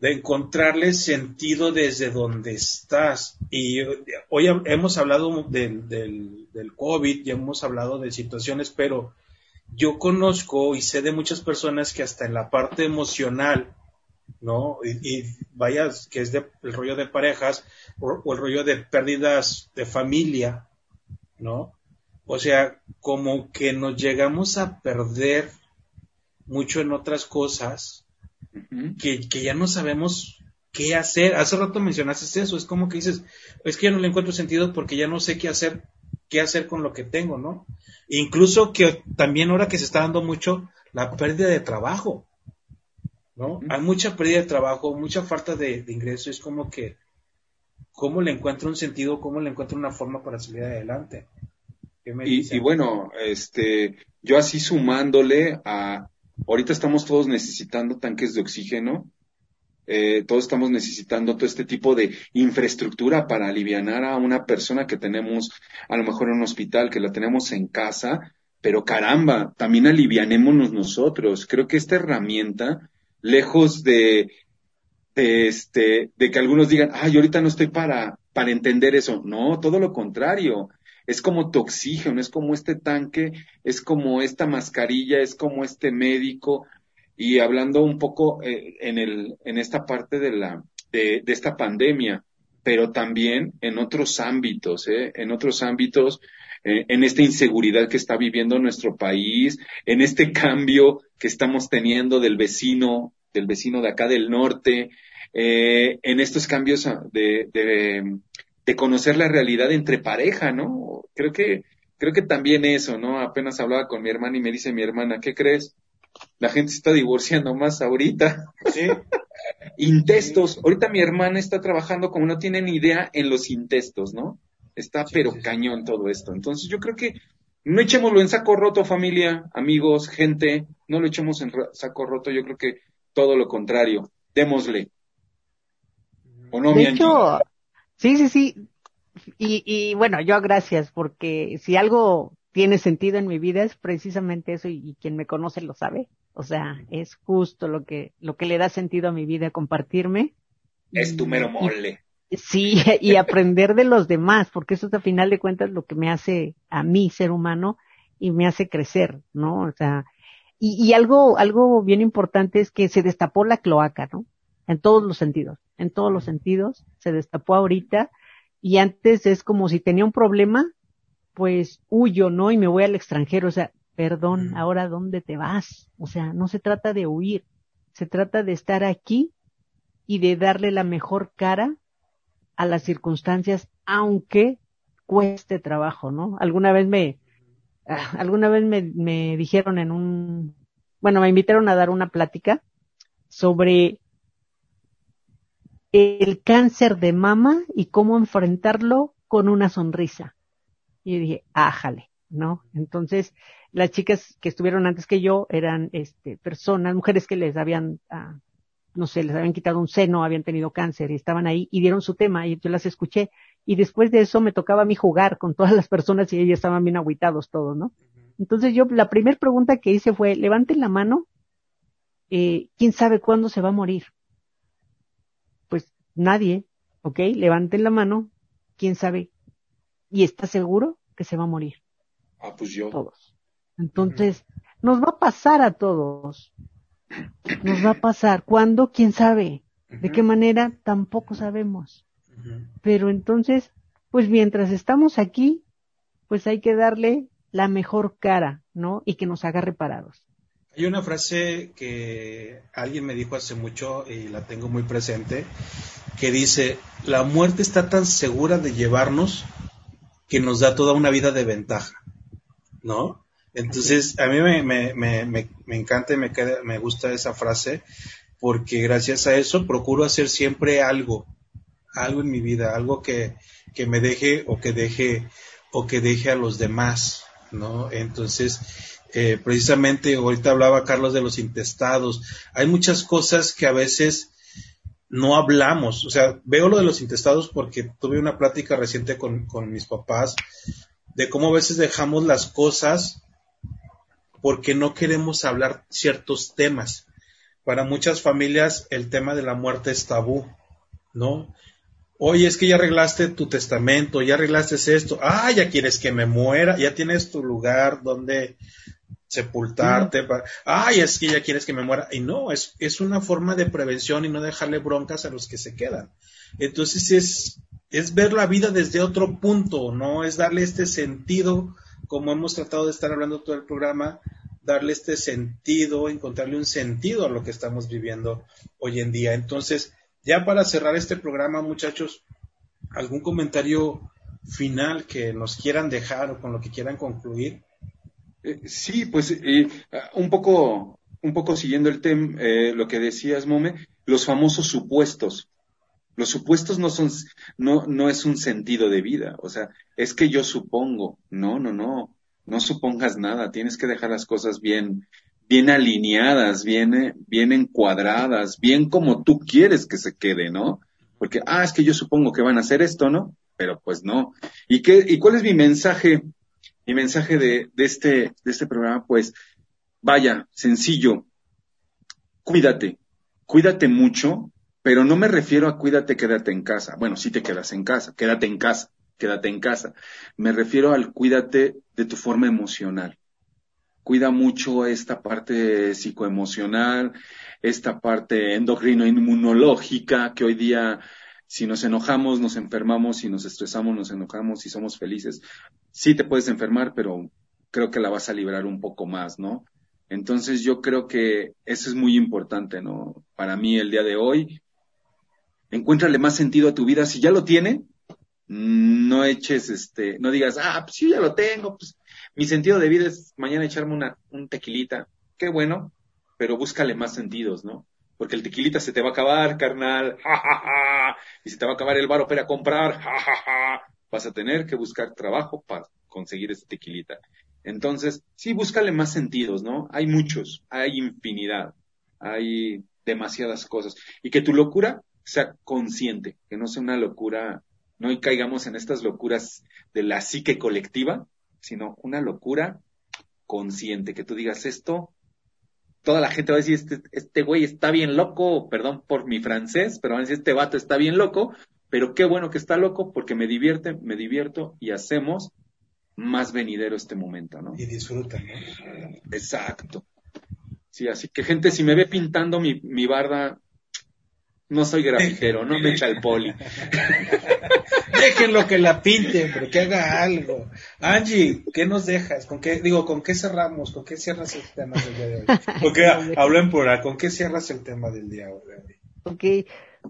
de encontrarle sentido desde donde estás. Y hoy hemos hablado del, del, del COVID, ya hemos hablado de situaciones, pero yo conozco y sé de muchas personas que hasta en la parte emocional, ¿no? Y, vaya, que es de, el rollo de parejas o, el rollo de pérdidas de familia, ¿no? O sea, como que nos llegamos a perder mucho en otras cosas que, que ya no sabemos qué hacer. Hace rato mencionaste eso, es como que dices, es que ya no le encuentro sentido porque ya no sé qué hacer, qué hacer con lo que tengo, ¿no? Incluso que también ahora que se está dando mucho la pérdida de trabajo, ¿no? Hay mucha pérdida de trabajo, mucha falta de, de ingreso, es como que, ¿cómo le encuentro un sentido, cómo le encuentro una forma para salir adelante? Y, bueno, este, yo así sumándole a, ahorita estamos todos necesitando tanques de oxígeno, eh, todos estamos necesitando todo este tipo de infraestructura para aliviar a una persona que tenemos a lo mejor en un hospital, que la tenemos en casa, pero caramba, también alivianémonos nosotros. Creo que esta herramienta, lejos de, de este, de que algunos digan, ay, ahorita no estoy para, para entender eso. No, todo lo contrario es como tu es como este tanque, es como esta mascarilla, es como este médico. Y hablando un poco eh, en, el, en esta parte de, la, de, de esta pandemia, pero también en otros ámbitos, ¿eh? en otros ámbitos, eh, en esta inseguridad que está viviendo nuestro país, en este (laughs) cambio que estamos teniendo del vecino, del vecino de acá del norte, eh, en estos cambios de, de, de conocer la realidad entre pareja, ¿no? Creo que, creo que también eso, ¿no? Apenas hablaba con mi hermana y me dice mi hermana, ¿qué crees? La gente se está divorciando más ahorita. Sí. (laughs) intestos. Ahorita mi hermana está trabajando como no tiene ni idea en los intestos, ¿no? Está pero cañón todo esto. Entonces yo creo que no echémoslo en saco roto, familia, amigos, gente, no lo echemos en saco roto, yo creo que todo lo contrario, démosle. ¿O no, de hecho, Sí, sí, sí. Y, y bueno, yo gracias, porque si algo tiene sentido en mi vida es precisamente eso y, quien me conoce lo sabe. O sea, es justo lo que, lo que le da sentido a mi vida, compartirme. Es tu mero mole. sí, y aprender de los demás, porque eso es a final de cuentas lo que me hace a mí ser humano y me hace crecer, ¿no? O sea, y, y algo, algo bien importante es que se destapó la cloaca, ¿no? En todos los sentidos en todos los sentidos, se destapó ahorita y antes es como si tenía un problema, pues huyo, ¿no? Y me voy al extranjero, o sea, perdón, ahora ¿dónde te vas? O sea, no se trata de huir, se trata de estar aquí y de darle la mejor cara a las circunstancias, aunque cueste trabajo, ¿no? Alguna vez me, ah, alguna vez me, me dijeron en un, bueno, me invitaron a dar una plática sobre el cáncer de mama y cómo enfrentarlo con una sonrisa. Y dije, ájale, ¿no? Entonces, las chicas que estuvieron antes que yo eran este, personas, mujeres que les habían, ah, no sé, les habían quitado un seno, habían tenido cáncer y estaban ahí y dieron su tema y yo las escuché. Y después de eso me tocaba a mí jugar con todas las personas y ellas estaban bien aguitados todos, ¿no? Entonces yo, la primera pregunta que hice fue, levanten la mano, eh, ¿quién sabe cuándo se va a morir? Nadie, ¿ok? Levanten la mano, quién sabe, y está seguro que se va a morir. Ah, pues yo. Todos. Entonces, nos va a pasar a todos. Nos va a pasar. ¿Cuándo? ¿Quién sabe? ¿De qué manera? Tampoco sabemos. Pero entonces, pues mientras estamos aquí, pues hay que darle la mejor cara, ¿no? Y que nos haga reparados. Hay una frase que alguien me dijo hace mucho y la tengo muy presente, que dice, la muerte está tan segura de llevarnos que nos da toda una vida de ventaja, ¿no? Entonces, a mí me, me, me, me encanta y me, me gusta esa frase porque gracias a eso procuro hacer siempre algo, algo en mi vida, algo que, que me deje o que deje o que deje a los demás, ¿no? Entonces, eh, precisamente ahorita hablaba Carlos de los intestados. Hay muchas cosas que a veces no hablamos. O sea, veo lo de los intestados porque tuve una plática reciente con, mis papás de cómo a veces dejamos las cosas porque no queremos hablar ciertos temas. Para muchas familias el tema de la muerte es tabú, ¿no? Oye, es que ya arreglaste tu testamento, ya arreglaste esto, ah, ya quieres que me muera, ya tienes tu lugar donde sepultarte, ay, es que ya quieres que me muera. Y no, es, es una forma de prevención y no dejarle broncas a los que se quedan. Entonces es, es ver la vida desde otro punto, no es darle este sentido, como hemos tratado de estar hablando todo el programa, darle este sentido, encontrarle un sentido a lo que estamos viviendo hoy en día. Entonces, ya para cerrar este programa, muchachos, ¿algún comentario final que nos quieran dejar o con lo que quieran concluir? Eh, sí, pues eh, un poco, un poco siguiendo el tema, eh, lo que decías, Mome, los famosos supuestos. Los supuestos no son, no, no es un sentido de vida. O sea, es que yo supongo. No, no, no. No supongas nada. Tienes que dejar las cosas bien, bien alineadas, bien, bien encuadradas, bien como tú quieres que se quede, ¿no? Porque, ah, es que yo supongo que van a hacer esto, ¿no? Pero pues no. ¿Y qué, y cuál es mi mensaje? Mi mensaje este, de este programa, pues, vaya, sencillo. Cuídate. Cuídate mucho, pero no me refiero a cuídate, quédate en casa. Bueno, sí te quedas en casa, quédate en casa, quédate en casa. Me refiero al cuídate de tu forma emocional cuida mucho esta parte psicoemocional, esta parte endocrino-inmunológica, que hoy día si nos enojamos, nos enfermamos, si nos estresamos, nos enojamos, si somos felices, sí te puedes enfermar, pero creo que la vas a librar un poco más, ¿no? Entonces yo creo que eso es muy importante, ¿no? Para mí el día de hoy, encuéntrale más sentido a tu vida. Si ya lo tiene, no eches, este, no digas, ah, pues sí, ya lo tengo, pues mi sentido de vida es mañana echarme una, un tequilita. Qué bueno, pero búscale más sentidos, ¿no? Porque el tequilita se te va a acabar, carnal, ja, y se te va a acabar el bar para comprar, ja, Vas a tener que buscar trabajo para conseguir ese tequilita. Entonces, sí, búscale más sentidos, ¿no? Hay muchos, hay infinidad, hay demasiadas cosas. Y que tu locura sea consciente, que no sea una locura, no caigamos en estas locuras de la psique colectiva, sino una locura consciente, que tú digas esto, toda la gente va a decir, este, este güey está bien loco, perdón por mi francés, pero van a decir, este vato está bien loco, pero qué bueno que está loco porque me divierte, me divierto y hacemos más venidero este momento, ¿no? Y disfrutan, ¿no? Exacto. Sí, así que gente, si me ve pintando mi, mi barda, no soy grafitero, no me echa el poli. (laughs) Déjenlo que la pinte, pero que haga algo. Angie, ¿qué nos dejas? ¿Con qué, digo, con qué cerramos? ¿Con qué cierras el tema del día de hoy? (laughs) Porque hablo en plural, ¿con qué cierras el tema del día de hoy? Ok,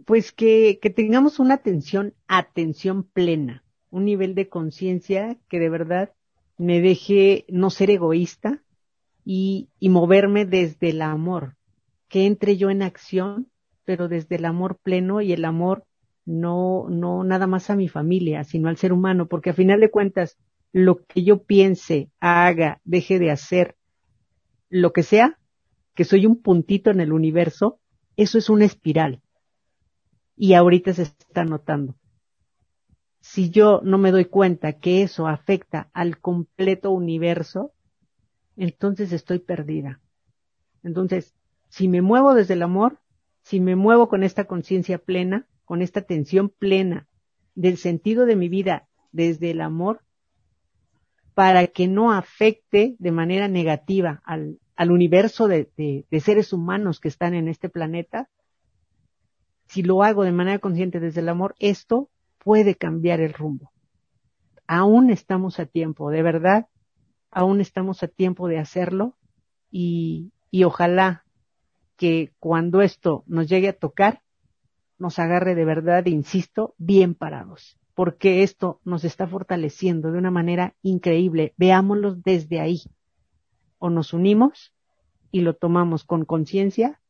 pues que, que tengamos una atención, atención plena, un nivel de conciencia que de verdad me deje no ser egoísta y, y moverme desde el amor, que entre yo en acción, pero desde el amor pleno y el amor no, no nada más a mi familia, sino al ser humano, porque a final de cuentas, lo que yo piense, haga, deje de hacer, lo que sea, que soy un puntito en el universo, eso es una espiral. Y ahorita se está notando. Si yo no me doy cuenta que eso afecta al completo universo, entonces estoy perdida. Entonces, si me muevo desde el amor, si me muevo con esta conciencia plena, con esta atención plena del sentido de mi vida desde el amor para que no afecte de manera negativa al, universo de, de, seres humanos que están en este planeta, si lo hago de manera consciente desde el amor, esto puede cambiar el rumbo. Aún estamos a tiempo, de verdad, aún estamos a tiempo de hacerlo y, y ojalá que cuando esto nos llegue a tocar, nos agarre de verdad, insisto, bien parados, porque esto nos está fortaleciendo de una manera increíble. Veámoslo desde ahí. O nos unimos y lo tomamos con conciencia,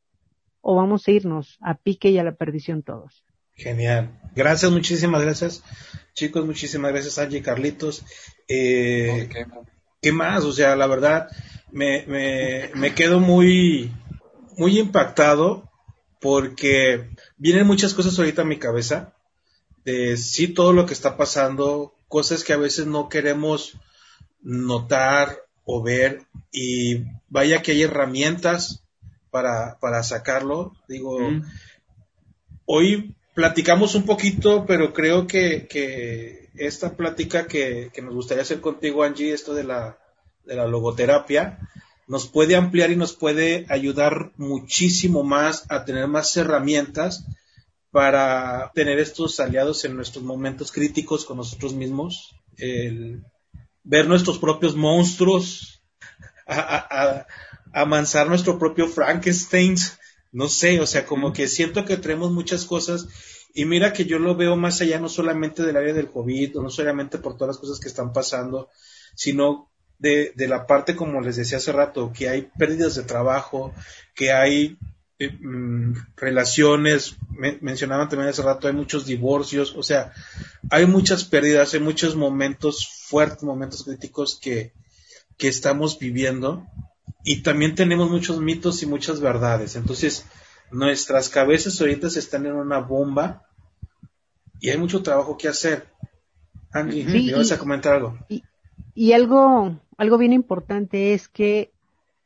o vamos a irnos a pique y a la perdición todos. Genial. Gracias, muchísimas gracias. Chicos, muchísimas gracias, Angie Carlitos. Eh, ¿Qué más? O sea, la verdad, me, me, me quedo muy, muy impactado porque vienen muchas cosas ahorita a mi cabeza de sí todo lo que está pasando cosas que a veces no queremos notar o ver y vaya que hay herramientas para, para sacarlo. Digo, hoy platicamos un poquito, pero creo que, que esta plática que, que, nos gustaría hacer contigo, Angie, esto de la, de la logoterapia, nos puede ampliar y nos puede ayudar muchísimo más a tener más herramientas para tener estos aliados en nuestros momentos críticos con nosotros mismos, el ver nuestros propios monstruos, amansar nuestro propio Frankenstein, no sé, o sea, como que siento que tenemos muchas cosas y mira que yo lo veo más allá no solamente del área del COVID, no solamente por todas las cosas que están pasando, sino de, de la parte, como les decía hace rato, que hay pérdidas de trabajo, que hay eh, mm, relaciones, mencionaban también hace rato, hay muchos divorcios, o sea, hay muchas pérdidas, hay muchos momentos fuertes, momentos críticos que, que estamos viviendo y también tenemos muchos mitos y muchas verdades. Entonces, nuestras cabezas ahorita se están en una bomba y hay mucho trabajo que hacer. Angie, ¿me vas a comentar algo? Y, y, algo, algo bien importante es que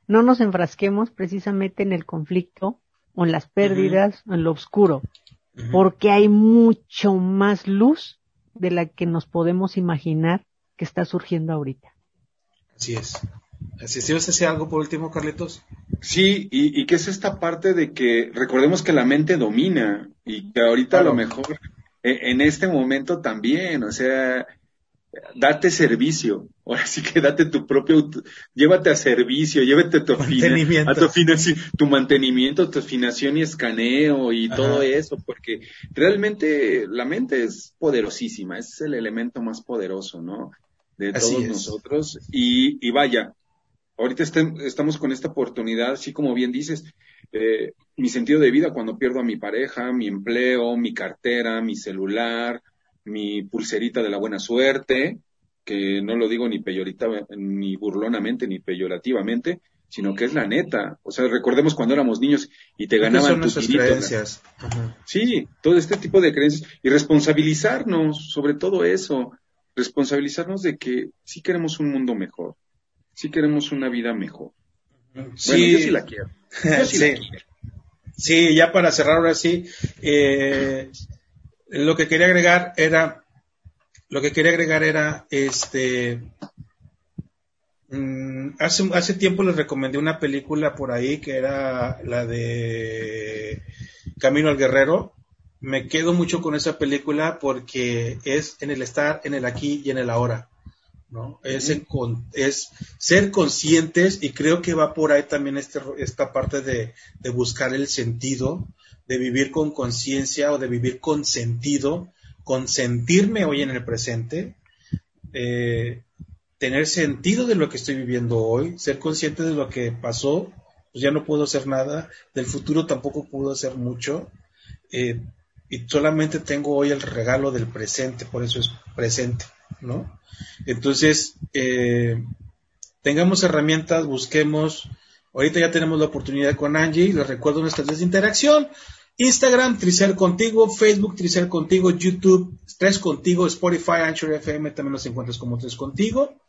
no nos enfrasquemos precisamente en el conflicto o en las pérdidas o en lo oscuro, porque hay mucho más luz de la que nos podemos imaginar que está surgiendo ahorita. Así es. Así es. ¿Vas a algo por último, Carlitos? Sí, y, y, que es esta parte de que recordemos que la mente domina y que ahorita a lo mejor e, en este momento también, o sea, date servicio. Ahora sí que date tu propio, llévate a servicio, llévate tu mantenimiento, a tu, tu mantenimiento, tu afinación y escaneo y todo eso, porque realmente la mente es poderosísima, es el elemento más poderoso, ¿no? de todos nosotros. Y, y, vaya, ahorita estamos con esta oportunidad, así como bien dices, eh, mi sentido de vida cuando pierdo a mi pareja, mi empleo, mi cartera, mi celular, mi pulserita de la buena suerte, que no lo digo ni peyorita, ni burlonamente, ni peyorativamente, sino que es la neta. O sea, recordemos cuando éramos niños y te ganaban tus creencias. Sí, todo este tipo de creencias y responsabilizarnos sobre todo eso responsabilizarnos de que sí queremos un mundo mejor, sí queremos una vida mejor. Sí, yo sí la (laughs) quiero. sí, ya para cerrar ahora sí, eh, lo que quería agregar era, lo que quería agregar era, este, mm, hace, hace tiempo les recomendé una película por ahí que era la de Camino al Guerrero, me quedo mucho con esa película porque es en el estar, en el aquí y en el ahora. ¿No? Es, es ser conscientes y creo que va por ahí también este, esta parte de, de buscar el sentido, de vivir con conciencia o de vivir con sentido, consentirme hoy en el presente, eh, tener sentido de lo que estoy viviendo hoy, ser consciente de lo que pasó, pues ya no puedo hacer nada, del futuro tampoco puedo hacer mucho, eh, y solamente tengo hoy el regalo del presente, por eso es presente, ¿no? Entonces, eh, tengamos herramientas, busquemos. Ahorita ya tenemos la oportunidad con Angie, les recuerdo nuestras redes de interacción. Instagram, Tricer Contigo, Facebook, Tricer Contigo, YouTube, Tres Contigo, Spotify, Anchor FM, también nos encuentras como Tres Contigo.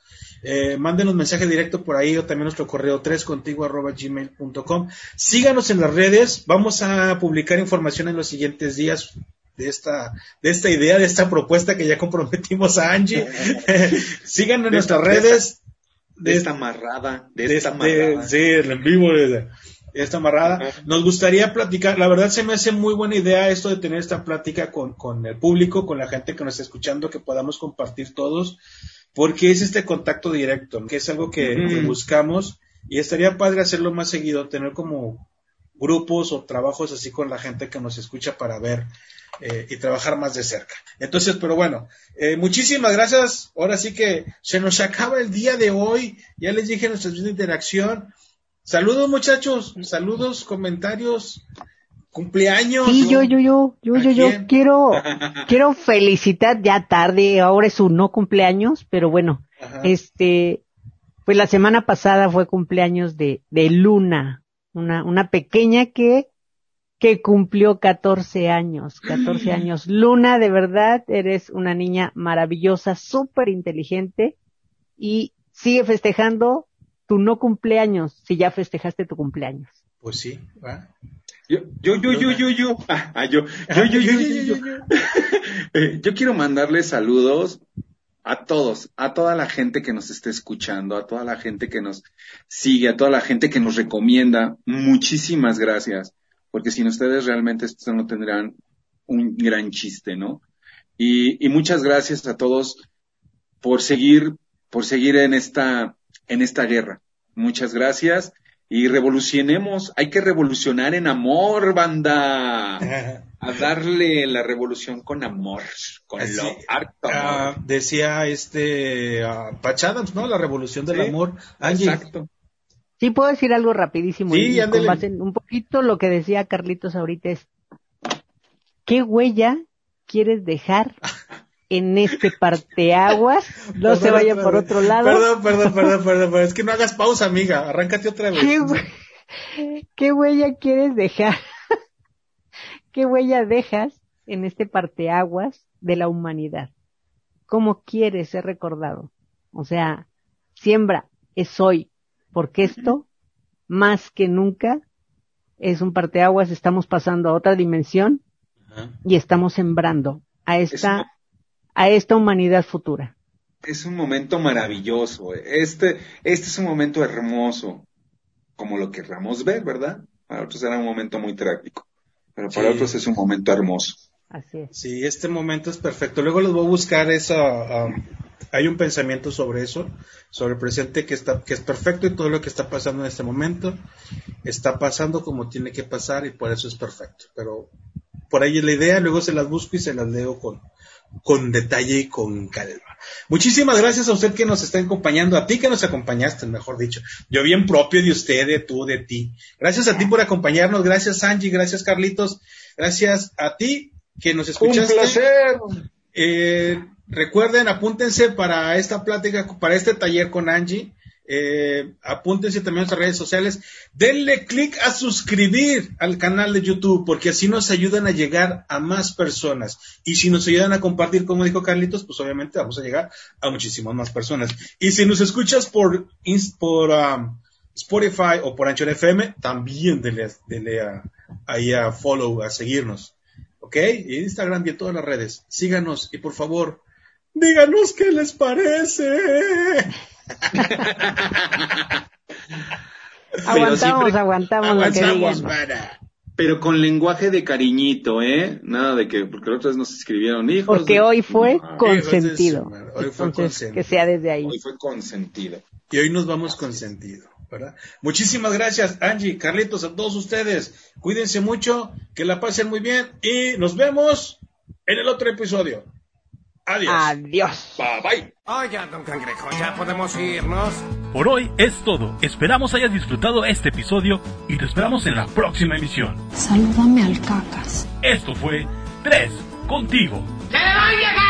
Eh, mándenos mensaje directo por ahí o también nuestro correo 3contigo arroba gmail.com. Síganos en las redes. Vamos a publicar información en los siguientes días de esta, de esta idea, de esta propuesta que ya comprometimos a Angie. (laughs) Síganos en nuestras redes. De, esta amarrada, de, esta amarrada. sí, en vivo de, esta amarrada. Nos gustaría platicar, la verdad se me hace muy buena idea esto de tener esta plática con, con el público, con la gente que nos está escuchando, que podamos compartir todos porque es este contacto directo, que es algo que, buscamos y estaría padre hacerlo más seguido, tener como grupos o trabajos así con la gente que nos escucha para ver eh, y trabajar más de cerca. Entonces, pero bueno, eh, muchísimas gracias. Ahora sí que se nos acaba el día de hoy. Ya les dije nuestra interacción. Saludos muchachos, saludos, comentarios, cumpleaños. Sí, yo, yo, yo, yo, yo, yo quiero, (laughs) quiero felicitar ya tarde, ahora es un no cumpleaños, pero bueno, este, pues la semana pasada fue cumpleaños de, de Luna, una, una pequeña que que cumplió 14 años, 14 años. Luna, de verdad, eres una niña maravillosa, súper inteligente y sigue festejando tu no cumpleaños si ya festejaste tu cumpleaños. Pues sí, ¿va? Yo, yo, yo, yo, yo, yo, (laughs) ah, ah, yo, yo, yo, yo, yo, yo, (laughs) Eh, yo quiero mandarles saludos a todos, a toda la gente que nos esté escuchando, a toda la gente que nos sigue, a toda la gente que nos recomienda. Muchísimas gracias, porque sin ustedes realmente esto no tendrán un gran chiste, ¿no? Y, y muchas gracias a todos por seguir, por seguir en esta, en esta guerra. Muchas gracias y revolucionemos. Hay que revolucionar en amor, banda. (laughs) A darle la revolución con amor, con Así, love, harto Ah, decía este ah, Patch Adams, ¿no? La revolución del Sí, amor. Angie, Exacto. Sí, puedo decir algo rapidísimo. Sí, y con ándale. base en un poquito lo que decía Carlitos ahorita es, ¿qué huella quieres dejar en este parteaguas? No Perdón, se vaya por otro lado. Perdón, perdón, perdón, perdón, perdón. Es que no hagas pausa, amiga. Arráncate otra vez. ¿Qué, hue- qué huella quieres dejar? (laughs) ¿Qué huella dejas en este parteaguas de la humanidad? ¿Cómo quieres ser recordado? O sea, siembra, es hoy, porque esto, más que nunca, es un parteaguas, estamos pasando a otra dimensión Ajá. y estamos sembrando a Es esta, a esta humanidad futura. Es un momento maravilloso. Este, este es un momento hermoso, como lo querramos ver, ¿verdad? Para otros era un momento muy trágico, pero para Sí. otros es un momento hermoso. Así es. Sí, este momento es perfecto. Luego les voy a buscar eso. ah, hay un pensamiento sobre eso, sobre el presente que está, que es perfecto y todo lo que está pasando en este momento está pasando como tiene que pasar y por eso es perfecto. Pero por ahí es la idea, luego se las busco y se las leo con, con detalle y con calma. Muchísimas gracias a usted que nos está acompañando, a ti que nos acompañaste, mejor dicho. Yo bien propio de usted, de tú, de ti. Gracias a ti por acompañarnos, gracias Angie, gracias Carlitos, gracias a ti que nos escuchaste. Un placer. Eh, recuerden, apúntense para esta plática, para este taller con Angie. Eh, apúntense también a nuestras redes sociales. Denle clic a suscribir al canal de YouTube, porque así nos ayudan a llegar a más personas. Y si nos ayudan a compartir, como dijo Carlitos, pues obviamente vamos a llegar a muchísimas más personas. Y si nos escuchas por, por um, Spotify o por Anchor FM, también denle, denle a- ahí a follow, a seguirnos. ¿Ok? Y Instagram y en todas las redes. Síganos y por favor, díganos qué les parece. (laughs) Aguantamos, siempre- aguantamos para. Pero con lenguaje de cariñito, ¿eh? Nada de que, porque otras nos escribieron hijos. Porque de- hoy fue consentido. Hoy fue Entonces, consentido. que sea desde ahí. Hoy fue consentido. Y hoy nos vamos con sentido, ¿verdad? Muchísimas gracias, Angie, Carlitos, a todos ustedes. Cuídense mucho, que la pasen muy bien y nos vemos en el otro episodio. Adiós. Adiós. Bye bye. Oiga, don Cangrejo, ya podemos irnos. Por hoy es todo. Esperamos hayas disfrutado este episodio y te esperamos en la próxima emisión. Salúdame al cacas. Esto fue 3 contigo. ¡Que le doy, vieja